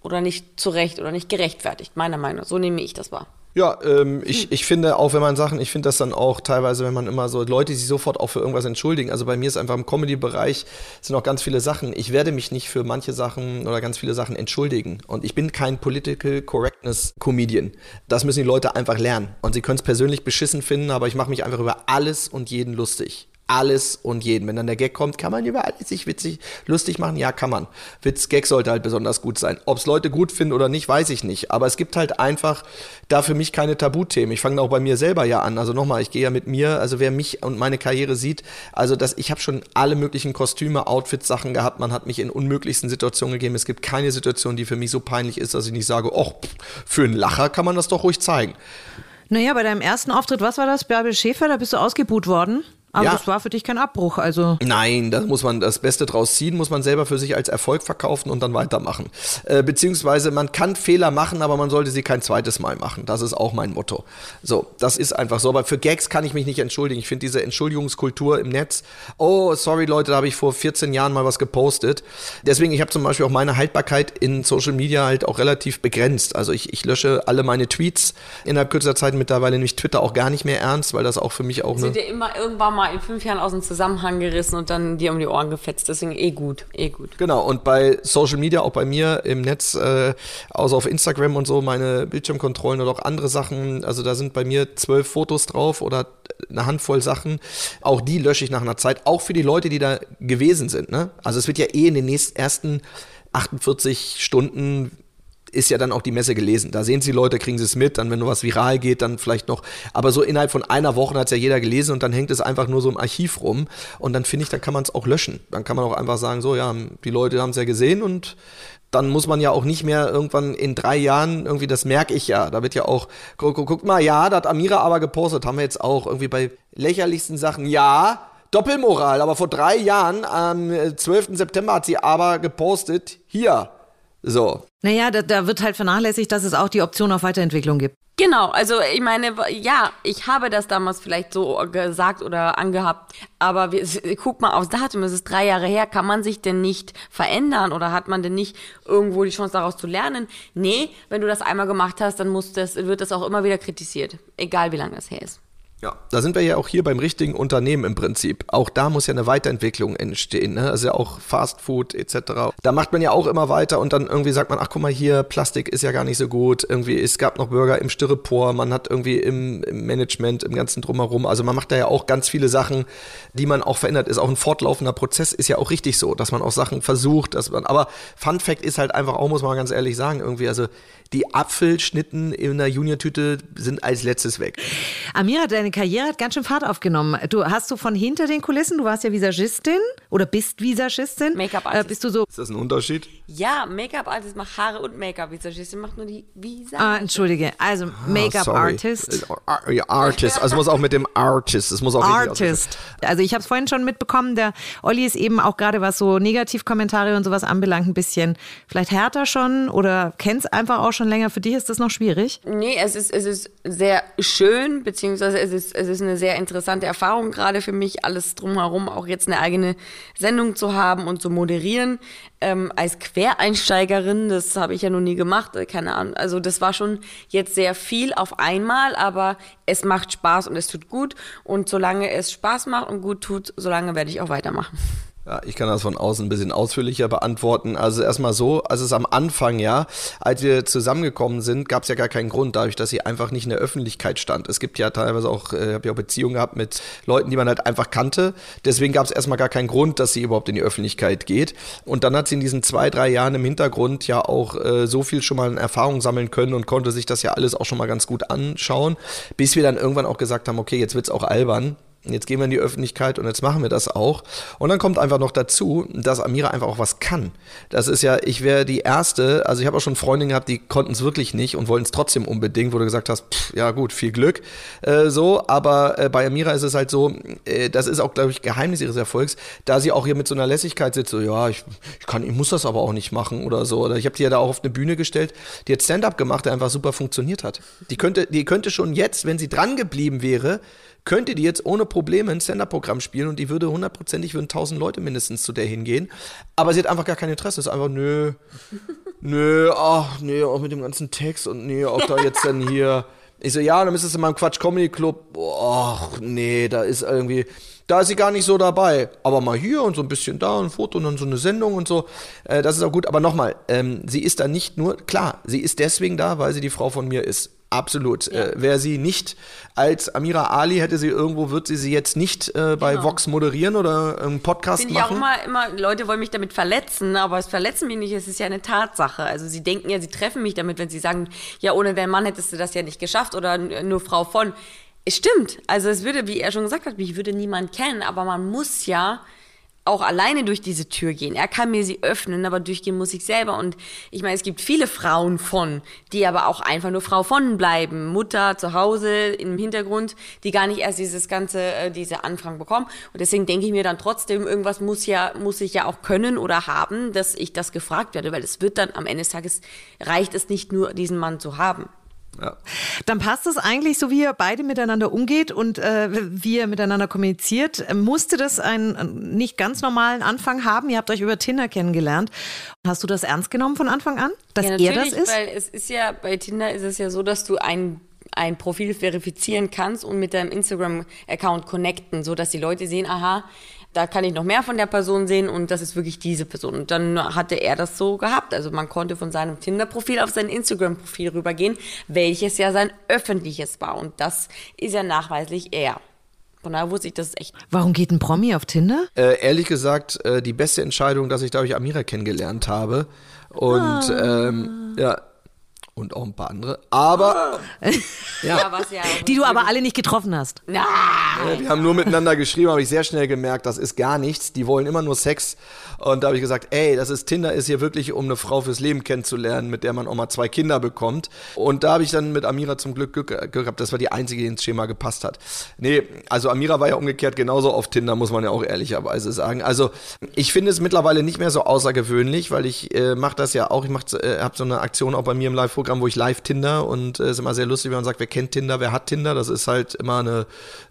Oder nicht zurecht oder nicht gerechtfertigt, meiner Meinung nach. So nehme ich das wahr. Ja, ähm, ich, ich finde auch, wenn man Sachen, ich finde das dann auch teilweise, wenn man immer so Leute, die sich sofort auch für irgendwas entschuldigen. Also bei mir ist einfach im Comedy-Bereich sind auch ganz viele Sachen. Ich werde mich nicht für manche Sachen oder ganz viele Sachen entschuldigen. Und ich bin kein Political Correctness Comedian. Das müssen die Leute einfach lernen. Und sie können es persönlich beschissen finden, aber ich mache mich einfach über alles und jeden lustig alles und jeden. Wenn dann der Gag kommt, kann man über alles sich witzig, lustig machen? Ja, kann man. Witz, Gag sollte halt besonders gut sein. Ob es Leute gut finden oder nicht, weiß ich nicht. Aber es gibt halt einfach da für mich keine Tabuthemen. Ich fange auch bei mir selber ja an. Also nochmal, ich gehe ja mit mir, also wer mich und meine Karriere sieht, also das, ich habe schon alle möglichen Kostüme, Outfits, Sachen gehabt. Man hat mich in unmöglichsten Situationen gegeben. Es gibt keine Situation, die für mich so peinlich ist, dass ich nicht sage, oh, für einen Lacher kann man das doch ruhig zeigen. Naja, bei deinem ersten Auftritt, was war das? Bärbel Schäfer, da bist du ausgebuht worden. Aber ja. das war für dich kein Abbruch, also. Nein, da muss man das Beste draus ziehen, muss man selber für sich als Erfolg verkaufen und dann weitermachen. Äh, beziehungsweise man kann Fehler machen, aber man sollte sie kein zweites Mal machen. Das ist auch mein Motto. So, das ist einfach so. Aber für Gags kann ich mich nicht entschuldigen. Ich finde diese Entschuldigungskultur im Netz, oh, sorry Leute, da habe ich vor 14 Jahren mal was gepostet. Deswegen, ich habe zum Beispiel auch meine Haltbarkeit in Social Media halt auch relativ begrenzt. Also ich, ich lösche alle meine Tweets innerhalb kürzester Zeit mittlerweile nämlich Twitter auch gar nicht mehr ernst, weil das auch für mich auch eine. Sind ja immer irgendwann mal in fünf Jahren aus dem Zusammenhang gerissen und dann dir um die Ohren gefetzt. Deswegen eh gut, eh gut. Genau, und bei Social Media, auch bei mir im Netz, äh, außer auf Instagram und so, meine Bildschirmkontrollen oder auch andere Sachen, also da sind bei mir zwölf Fotos drauf oder eine Handvoll Sachen. Auch die lösche ich nach einer Zeit, auch für die Leute, die da gewesen sind. Ne? Also es wird ja eh in den nächsten ersten 48 Stunden ist ja dann auch die Messe gelesen. Da sehen sie Leute, kriegen sie es mit, dann wenn nur was viral geht, dann vielleicht noch. Aber so innerhalb von einer Woche hat es ja jeder gelesen und dann hängt es einfach nur so im Archiv rum. Und dann finde ich, dann kann man es auch löschen. Dann kann man auch einfach sagen, so ja, die Leute haben es ja gesehen und dann muss man ja auch nicht mehr irgendwann in drei Jahren, irgendwie, das merke ich ja, da wird ja auch, guck, guck mal, ja, da hat Amira aber gepostet, haben wir jetzt auch irgendwie bei lächerlichsten Sachen, ja, Doppelmoral, aber vor drei Jahren, am 12. September hat sie aber gepostet, hier, so. Naja, da, da wird halt vernachlässigt, dass es auch die Option auf Weiterentwicklung gibt. Genau, also ich meine, ja, ich habe das damals vielleicht so gesagt oder angehabt, aber wir, guck mal aufs Datum, es ist drei Jahre her, kann man sich denn nicht verändern oder hat man denn nicht irgendwo die Chance daraus zu lernen? Nee, wenn du das einmal gemacht hast, dann muss das, wird das auch immer wieder kritisiert, egal wie lange das her ist. Ja, da sind wir ja auch hier beim richtigen Unternehmen im Prinzip. Auch da muss ja eine Weiterentwicklung entstehen, ne? Also ja auch Fast Food etc. Da macht man ja auch immer weiter und dann irgendwie sagt man, ach guck mal hier, Plastik ist ja gar nicht so gut. Irgendwie, es gab noch Burger im Styropor, man hat irgendwie im, im Management, im ganzen Drumherum. Also man macht da ja auch ganz viele Sachen, die man auch verändert. Ist auch ein fortlaufender Prozess, ist ja auch richtig so, dass man auch Sachen versucht, dass man, aber Fun Fact ist halt einfach auch, muss man ganz ehrlich sagen, irgendwie, also die Apfelschnitten in der Junior-Tüte sind als letztes weg. Amira, deine Karriere hat ganz schön Fahrt aufgenommen. Du hast du von hinter den Kulissen, du warst ja Visagistin oder bist Visagistin. Make-up-Artist. Äh, bist du so? Ist das ein Unterschied? Ja, Make-up-Artist macht Haare und Make-up. Visagistin macht nur die Visa. Ah, entschuldige. Also ah, Make-up-Artist. Ah, ja, Artist. Also muss auch mit dem Artist. Es muss auch Artist. Also ich habe es vorhin schon mitbekommen. Der Olli ist eben auch gerade was so Negativkommentare und sowas anbelangt ein bisschen vielleicht härter schon oder kennt es einfach auch schon länger. Für dich ist das noch schwierig? Nee, es ist, es ist sehr schön, beziehungsweise es ist, es ist eine sehr interessante Erfahrung gerade für mich, alles drumherum, auch jetzt eine eigene Sendung zu haben und zu moderieren. Ähm, als Quereinsteigerin, das habe ich ja noch nie gemacht, äh, keine Ahnung. Also das war schon jetzt sehr viel auf einmal, aber es macht Spaß und es tut gut. Und solange es Spaß macht und gut tut, solange werde ich auch weitermachen. Ja, ich kann das von außen ein bisschen ausführlicher beantworten. Also erstmal so, also es am Anfang ja, als wir zusammengekommen sind, gab es ja gar keinen Grund, dadurch, dass sie einfach nicht in der Öffentlichkeit stand. Es gibt ja teilweise auch, äh, habe ja auch Beziehungen gehabt mit Leuten, die man halt einfach kannte. Deswegen gab es erstmal gar keinen Grund, dass sie überhaupt in die Öffentlichkeit geht. Und dann hat sie in diesen zwei, drei Jahren im Hintergrund ja auch äh, so viel schon mal in Erfahrung sammeln können und konnte sich das ja alles auch schon mal ganz gut anschauen, bis wir dann irgendwann auch gesagt haben, okay, jetzt wird's auch albern Jetzt gehen wir in die Öffentlichkeit und jetzt machen wir das auch. Und dann kommt einfach noch dazu, dass Amira einfach auch was kann. Das ist ja, ich wäre die erste, also ich habe auch schon Freundinnen gehabt, die konnten es wirklich nicht und wollten es trotzdem unbedingt, wo du gesagt hast, pff, ja gut, viel Glück. Äh, so, aber äh, bei Amira ist es halt so, äh, das ist auch, glaube ich, Geheimnis ihres Erfolgs, da sie auch hier mit so einer Lässigkeit sitzt, so, ja, ich, ich kann, ich muss das aber auch nicht machen oder so. Oder ich habe die ja da auch auf eine Bühne gestellt, die hat Stand-up gemacht, der einfach super funktioniert hat. Die könnte, die könnte schon jetzt, wenn sie dran geblieben wäre, könnte die jetzt ohne Probleme ein Stand-Up-Programm spielen und die würde hundertprozentig, würden tausend Leute mindestens zu der hingehen. Aber sie hat einfach gar kein Interesse. Es ist einfach, nö, nö, ach, nee, auch mit dem ganzen Text und nee, auch da jetzt dann hier. Ich so, ja, dann ist es in meinem Quatsch Comedy Club. Ach, nee, da ist irgendwie, da ist sie gar nicht so dabei. Aber mal hier und so ein bisschen da, ein Foto und dann so eine Sendung und so. Äh, das ist auch gut. Aber nochmal, ähm, sie ist da nicht nur, klar, sie ist deswegen da, weil sie die Frau von mir ist. Absolut. Ja. Äh, Wäre sie nicht als Amira Ali, hätte sie irgendwo, wird sie sie jetzt nicht äh, bei genau. Vox moderieren oder einen Podcast Find machen? Ich auch immer, immer, Leute wollen mich damit verletzen, aber es verletzen mich nicht, es ist ja eine Tatsache. Also sie denken ja, sie treffen mich damit, wenn sie sagen, ja, ohne deinen Mann hättest du das ja nicht geschafft oder nur Frau von. Es stimmt. Also es würde, wie er schon gesagt hat, mich würde niemand kennen, aber man muss ja auch alleine durch diese Tür gehen. Er kann mir sie öffnen, aber durchgehen muss ich selber. Und ich meine, es gibt viele Frauen von, die aber auch einfach nur Frau von bleiben. Mutter zu Hause im Hintergrund, die gar nicht erst dieses ganze, äh, diese Anfang bekommen. Und deswegen denke ich mir dann trotzdem, irgendwas muss ja, muss ich ja auch können oder haben, dass ich das gefragt werde, weil es wird dann am Ende des Tages reicht es nicht nur, diesen Mann zu haben. Ja. Dann passt es eigentlich, so wie ihr beide miteinander umgeht und äh, wie ihr miteinander kommuniziert. Musste das einen nicht ganz normalen Anfang haben? Ihr habt euch über Tinder kennengelernt. Hast du das ernst genommen von Anfang an, dass ja, er das ist? Weil es ist ja, bei Tinder ist es ja so, dass du ein ein Profil verifizieren kannst und mit deinem Instagram-Account connecten, so dass die Leute sehen, aha, da kann ich noch mehr von der Person sehen und das ist wirklich diese Person. Und dann hatte er das so gehabt. Also man konnte von seinem Tinder-Profil auf sein Instagram-Profil rübergehen, welches ja sein öffentliches war. Und das ist ja nachweislich er. Von daher wusste ich das echt. Warum geht ein Promi auf Tinder? Äh, ehrlich gesagt, äh, die beste Entscheidung, dass ich dadurch Amira kennengelernt habe. Und ah. ähm, ja, und auch ein paar andere. Aber. ja. ja die du aber alle nicht getroffen hast. Nein. Ja, wir haben nur miteinander geschrieben, habe ich sehr schnell gemerkt, das ist gar nichts. Die wollen immer nur Sex. Und da habe ich gesagt, ey, das ist Tinder ist hier wirklich, um eine Frau fürs Leben kennenzulernen, mit der man auch mal zwei Kinder bekommt. Und da habe ich dann mit Amira zum Glück Glück gehabt. Das war die einzige, die ins Schema gepasst hat. Nee, also Amira war ja umgekehrt genauso auf Tinder, muss man ja auch ehrlicherweise sagen. Also ich finde es mittlerweile nicht mehr so außergewöhnlich, weil ich äh, mache das ja auch. Ich äh, habe so eine Aktion auch bei mir im Live-Programm, wo ich live Tinder und es äh, ist immer sehr lustig, wenn man sagt, wer kennt Tinder, wer hat Tinder. Das ist halt immer eine,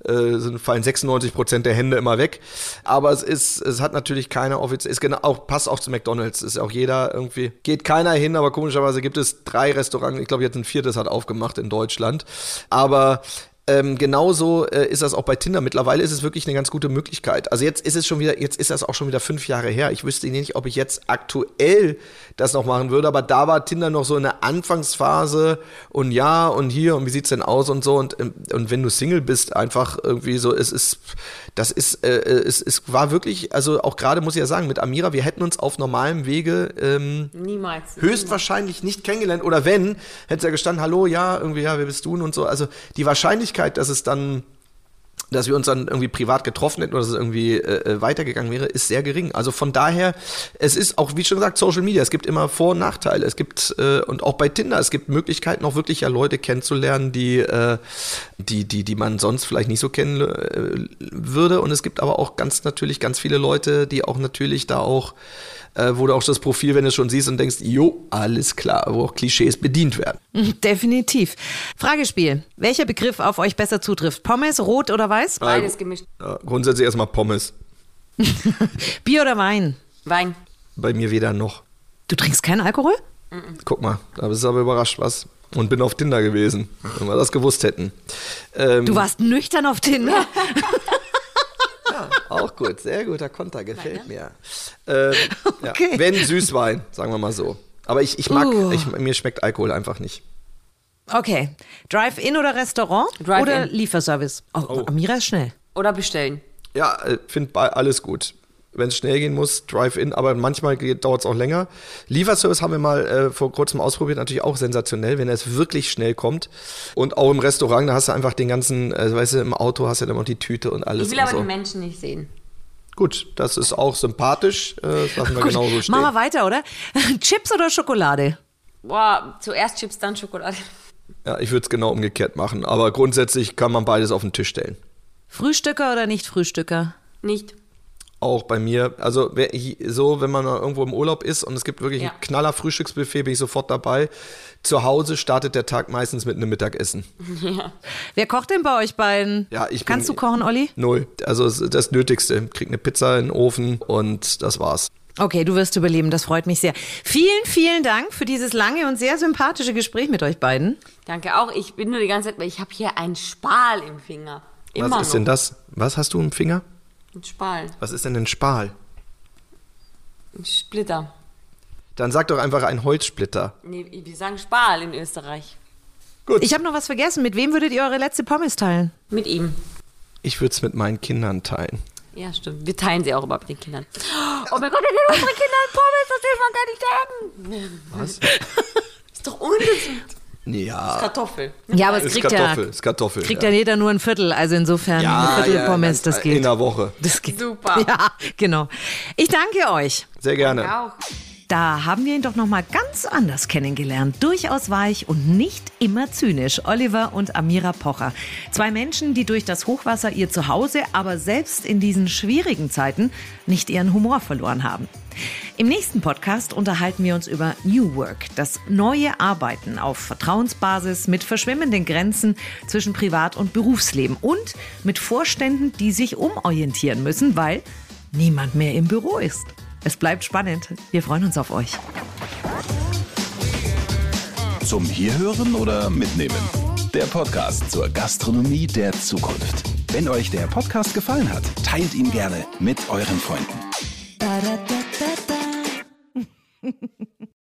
äh, sind fallen 96 Prozent der Hände immer weg. Aber es ist, es hat natürlich keine offizielle ist genau auch, passt auch zu McDonalds. Ist auch jeder irgendwie, geht keiner hin, aber komischerweise gibt es drei Restaurants, ich glaube jetzt ein viertes hat aufgemacht in Deutschland. Aber ähm, genauso äh, ist das auch bei Tinder. Mittlerweile ist es wirklich eine ganz gute Möglichkeit. Also jetzt ist es schon wieder, jetzt ist das auch schon wieder fünf Jahre her. Ich wüsste nicht, ob ich jetzt aktuell das noch machen würde, aber da war Tinder noch so in der Anfangsphase und ja und hier und wie sieht's denn aus und so und ähm, und wenn du Single bist, einfach irgendwie so, es ist, das ist, äh, äh, es, es war wirklich, also auch gerade muss ich ja sagen, mit Amira, wir hätten uns auf normalem Wege ähm, niemals. höchstwahrscheinlich nicht kennengelernt. Oder wenn, hätte es ja gestanden, hallo, ja, irgendwie, ja, wer bist du? Und so. Also die Wahrscheinlichkeit, dass es dann dass wir uns dann irgendwie privat getroffen hätten oder dass es irgendwie äh, äh, weitergegangen wäre, ist sehr gering. Also von daher, es ist auch, wie schon gesagt, Social Media. Es gibt immer Vor- und Nachteile. Es gibt, äh, und auch bei Tinder, es gibt Möglichkeiten, auch wirklich ja Leute kennenzulernen, die, äh, die, die, die man sonst vielleicht nicht so kennen äh, würde. Und es gibt aber auch ganz natürlich ganz viele Leute, die auch natürlich da auch äh, wo du auch das Profil, wenn du es schon siehst und denkst, jo, alles klar, wo auch Klischees bedient werden. Definitiv. Fragespiel. Welcher Begriff auf euch besser zutrifft? Pommes, rot oder weiß? Beides gemischt. Ja, grundsätzlich erstmal Pommes. Bier oder Wein? Wein. Bei mir weder noch. Du trinkst keinen Alkohol? Guck mal, da bist du aber überrascht, was? Und bin auf Tinder gewesen, wenn wir das gewusst hätten. Ähm, Du warst nüchtern auf Tinder? auch gut, sehr guter Konter, gefällt mir. Ähm, Okay. ja, wenn Süßwein, sagen wir mal so. Aber ich, ich mag, Uh. ich, mir schmeckt Alkohol einfach nicht. Okay. Drive-in oder Restaurant? Drive-in. Oder Lieferservice? Oh, Amira ist schnell. Oder bestellen. Ja, finde alles gut. Wenn es schnell gehen muss, Drive-In, aber manchmal dauert es auch länger. Lieferservice haben wir mal äh, vor kurzem ausprobiert, natürlich auch sensationell, wenn es wirklich schnell kommt. Und auch im Restaurant, da hast du einfach den ganzen, äh, weißt du, im Auto hast du dann auch die Tüte und alles. Ich will aber so. die Menschen nicht sehen. Gut, das ist auch sympathisch. Äh, das lassen wir Gut, genauso stehen. machen wir weiter, oder? Chips oder Schokolade? Boah, zuerst Chips, dann Schokolade. Ja, ich würde es genau umgekehrt machen. Aber grundsätzlich kann man beides auf den Tisch stellen. Frühstücker oder nicht Frühstücker? Nicht. Auch bei mir, also so, wenn man irgendwo im Urlaub ist und es gibt wirklich Ja. ein knaller Frühstücksbuffet, bin ich sofort dabei. Zu Hause startet der Tag meistens mit einem Mittagessen. Wer kocht denn bei euch beiden? Ja, ich Kannst bin- du kochen, Olli? Null. Also es ist das Nötigste. Krieg eine Pizza in den Ofen und das war's. Okay, du wirst überleben, das freut mich sehr. Vielen, vielen Dank für dieses lange und sehr sympathische Gespräch mit euch beiden. Danke auch. Ich bin nur die ganze Zeit, weil ich habe hier einen Spal im Finger. Immer Was ist noch. denn das? Was hast du im Finger? Ein Spal. Was ist denn ein Spal? Ein Splitter. Dann sag doch einfach ein Holzsplitter. Nee, wir sagen Spal in Österreich. Gut. Ich habe noch was vergessen. Mit wem würdet ihr eure letzte Pommes teilen? Mit ihm. Ich würde es mit meinen Kindern teilen. Ja, stimmt. Wir teilen sie auch immer mit den Kindern. Oh mein Gott, wir nehmen unsere Kinder Pommes, das darf man gar nicht sagen. Ist doch ungesund. Ja. Kartoffel. Ja, aber es Ist kriegt Kartoffel, ja, ist Kartoffel. kriegt ja. ja jeder nur ein Viertel. Also insofern ein Viertel Pommes, das geht. In der Woche. Das geht. Super. Ja, genau. Ich danke euch. Sehr gerne. Auch. Da haben wir ihn doch noch mal ganz anders kennengelernt. Durchaus weich und nicht immer zynisch. Oliver und Amira Pocher. Zwei Menschen, die durch das Hochwasser ihr Zuhause, aber selbst in diesen schwierigen Zeiten nicht ihren Humor verloren haben. Im nächsten Podcast unterhalten wir uns über New Work, das neue Arbeiten auf Vertrauensbasis mit verschwimmenden Grenzen zwischen Privat- und Berufsleben und mit Vorständen, die sich umorientieren müssen, weil niemand mehr im Büro ist. Es bleibt spannend. Wir freuen uns auf euch. Zum Hierhören oder Mitnehmen? Der Podcast zur Gastronomie der Zukunft. Wenn euch der Podcast gefallen hat, teilt ihn gerne mit euren Freunden.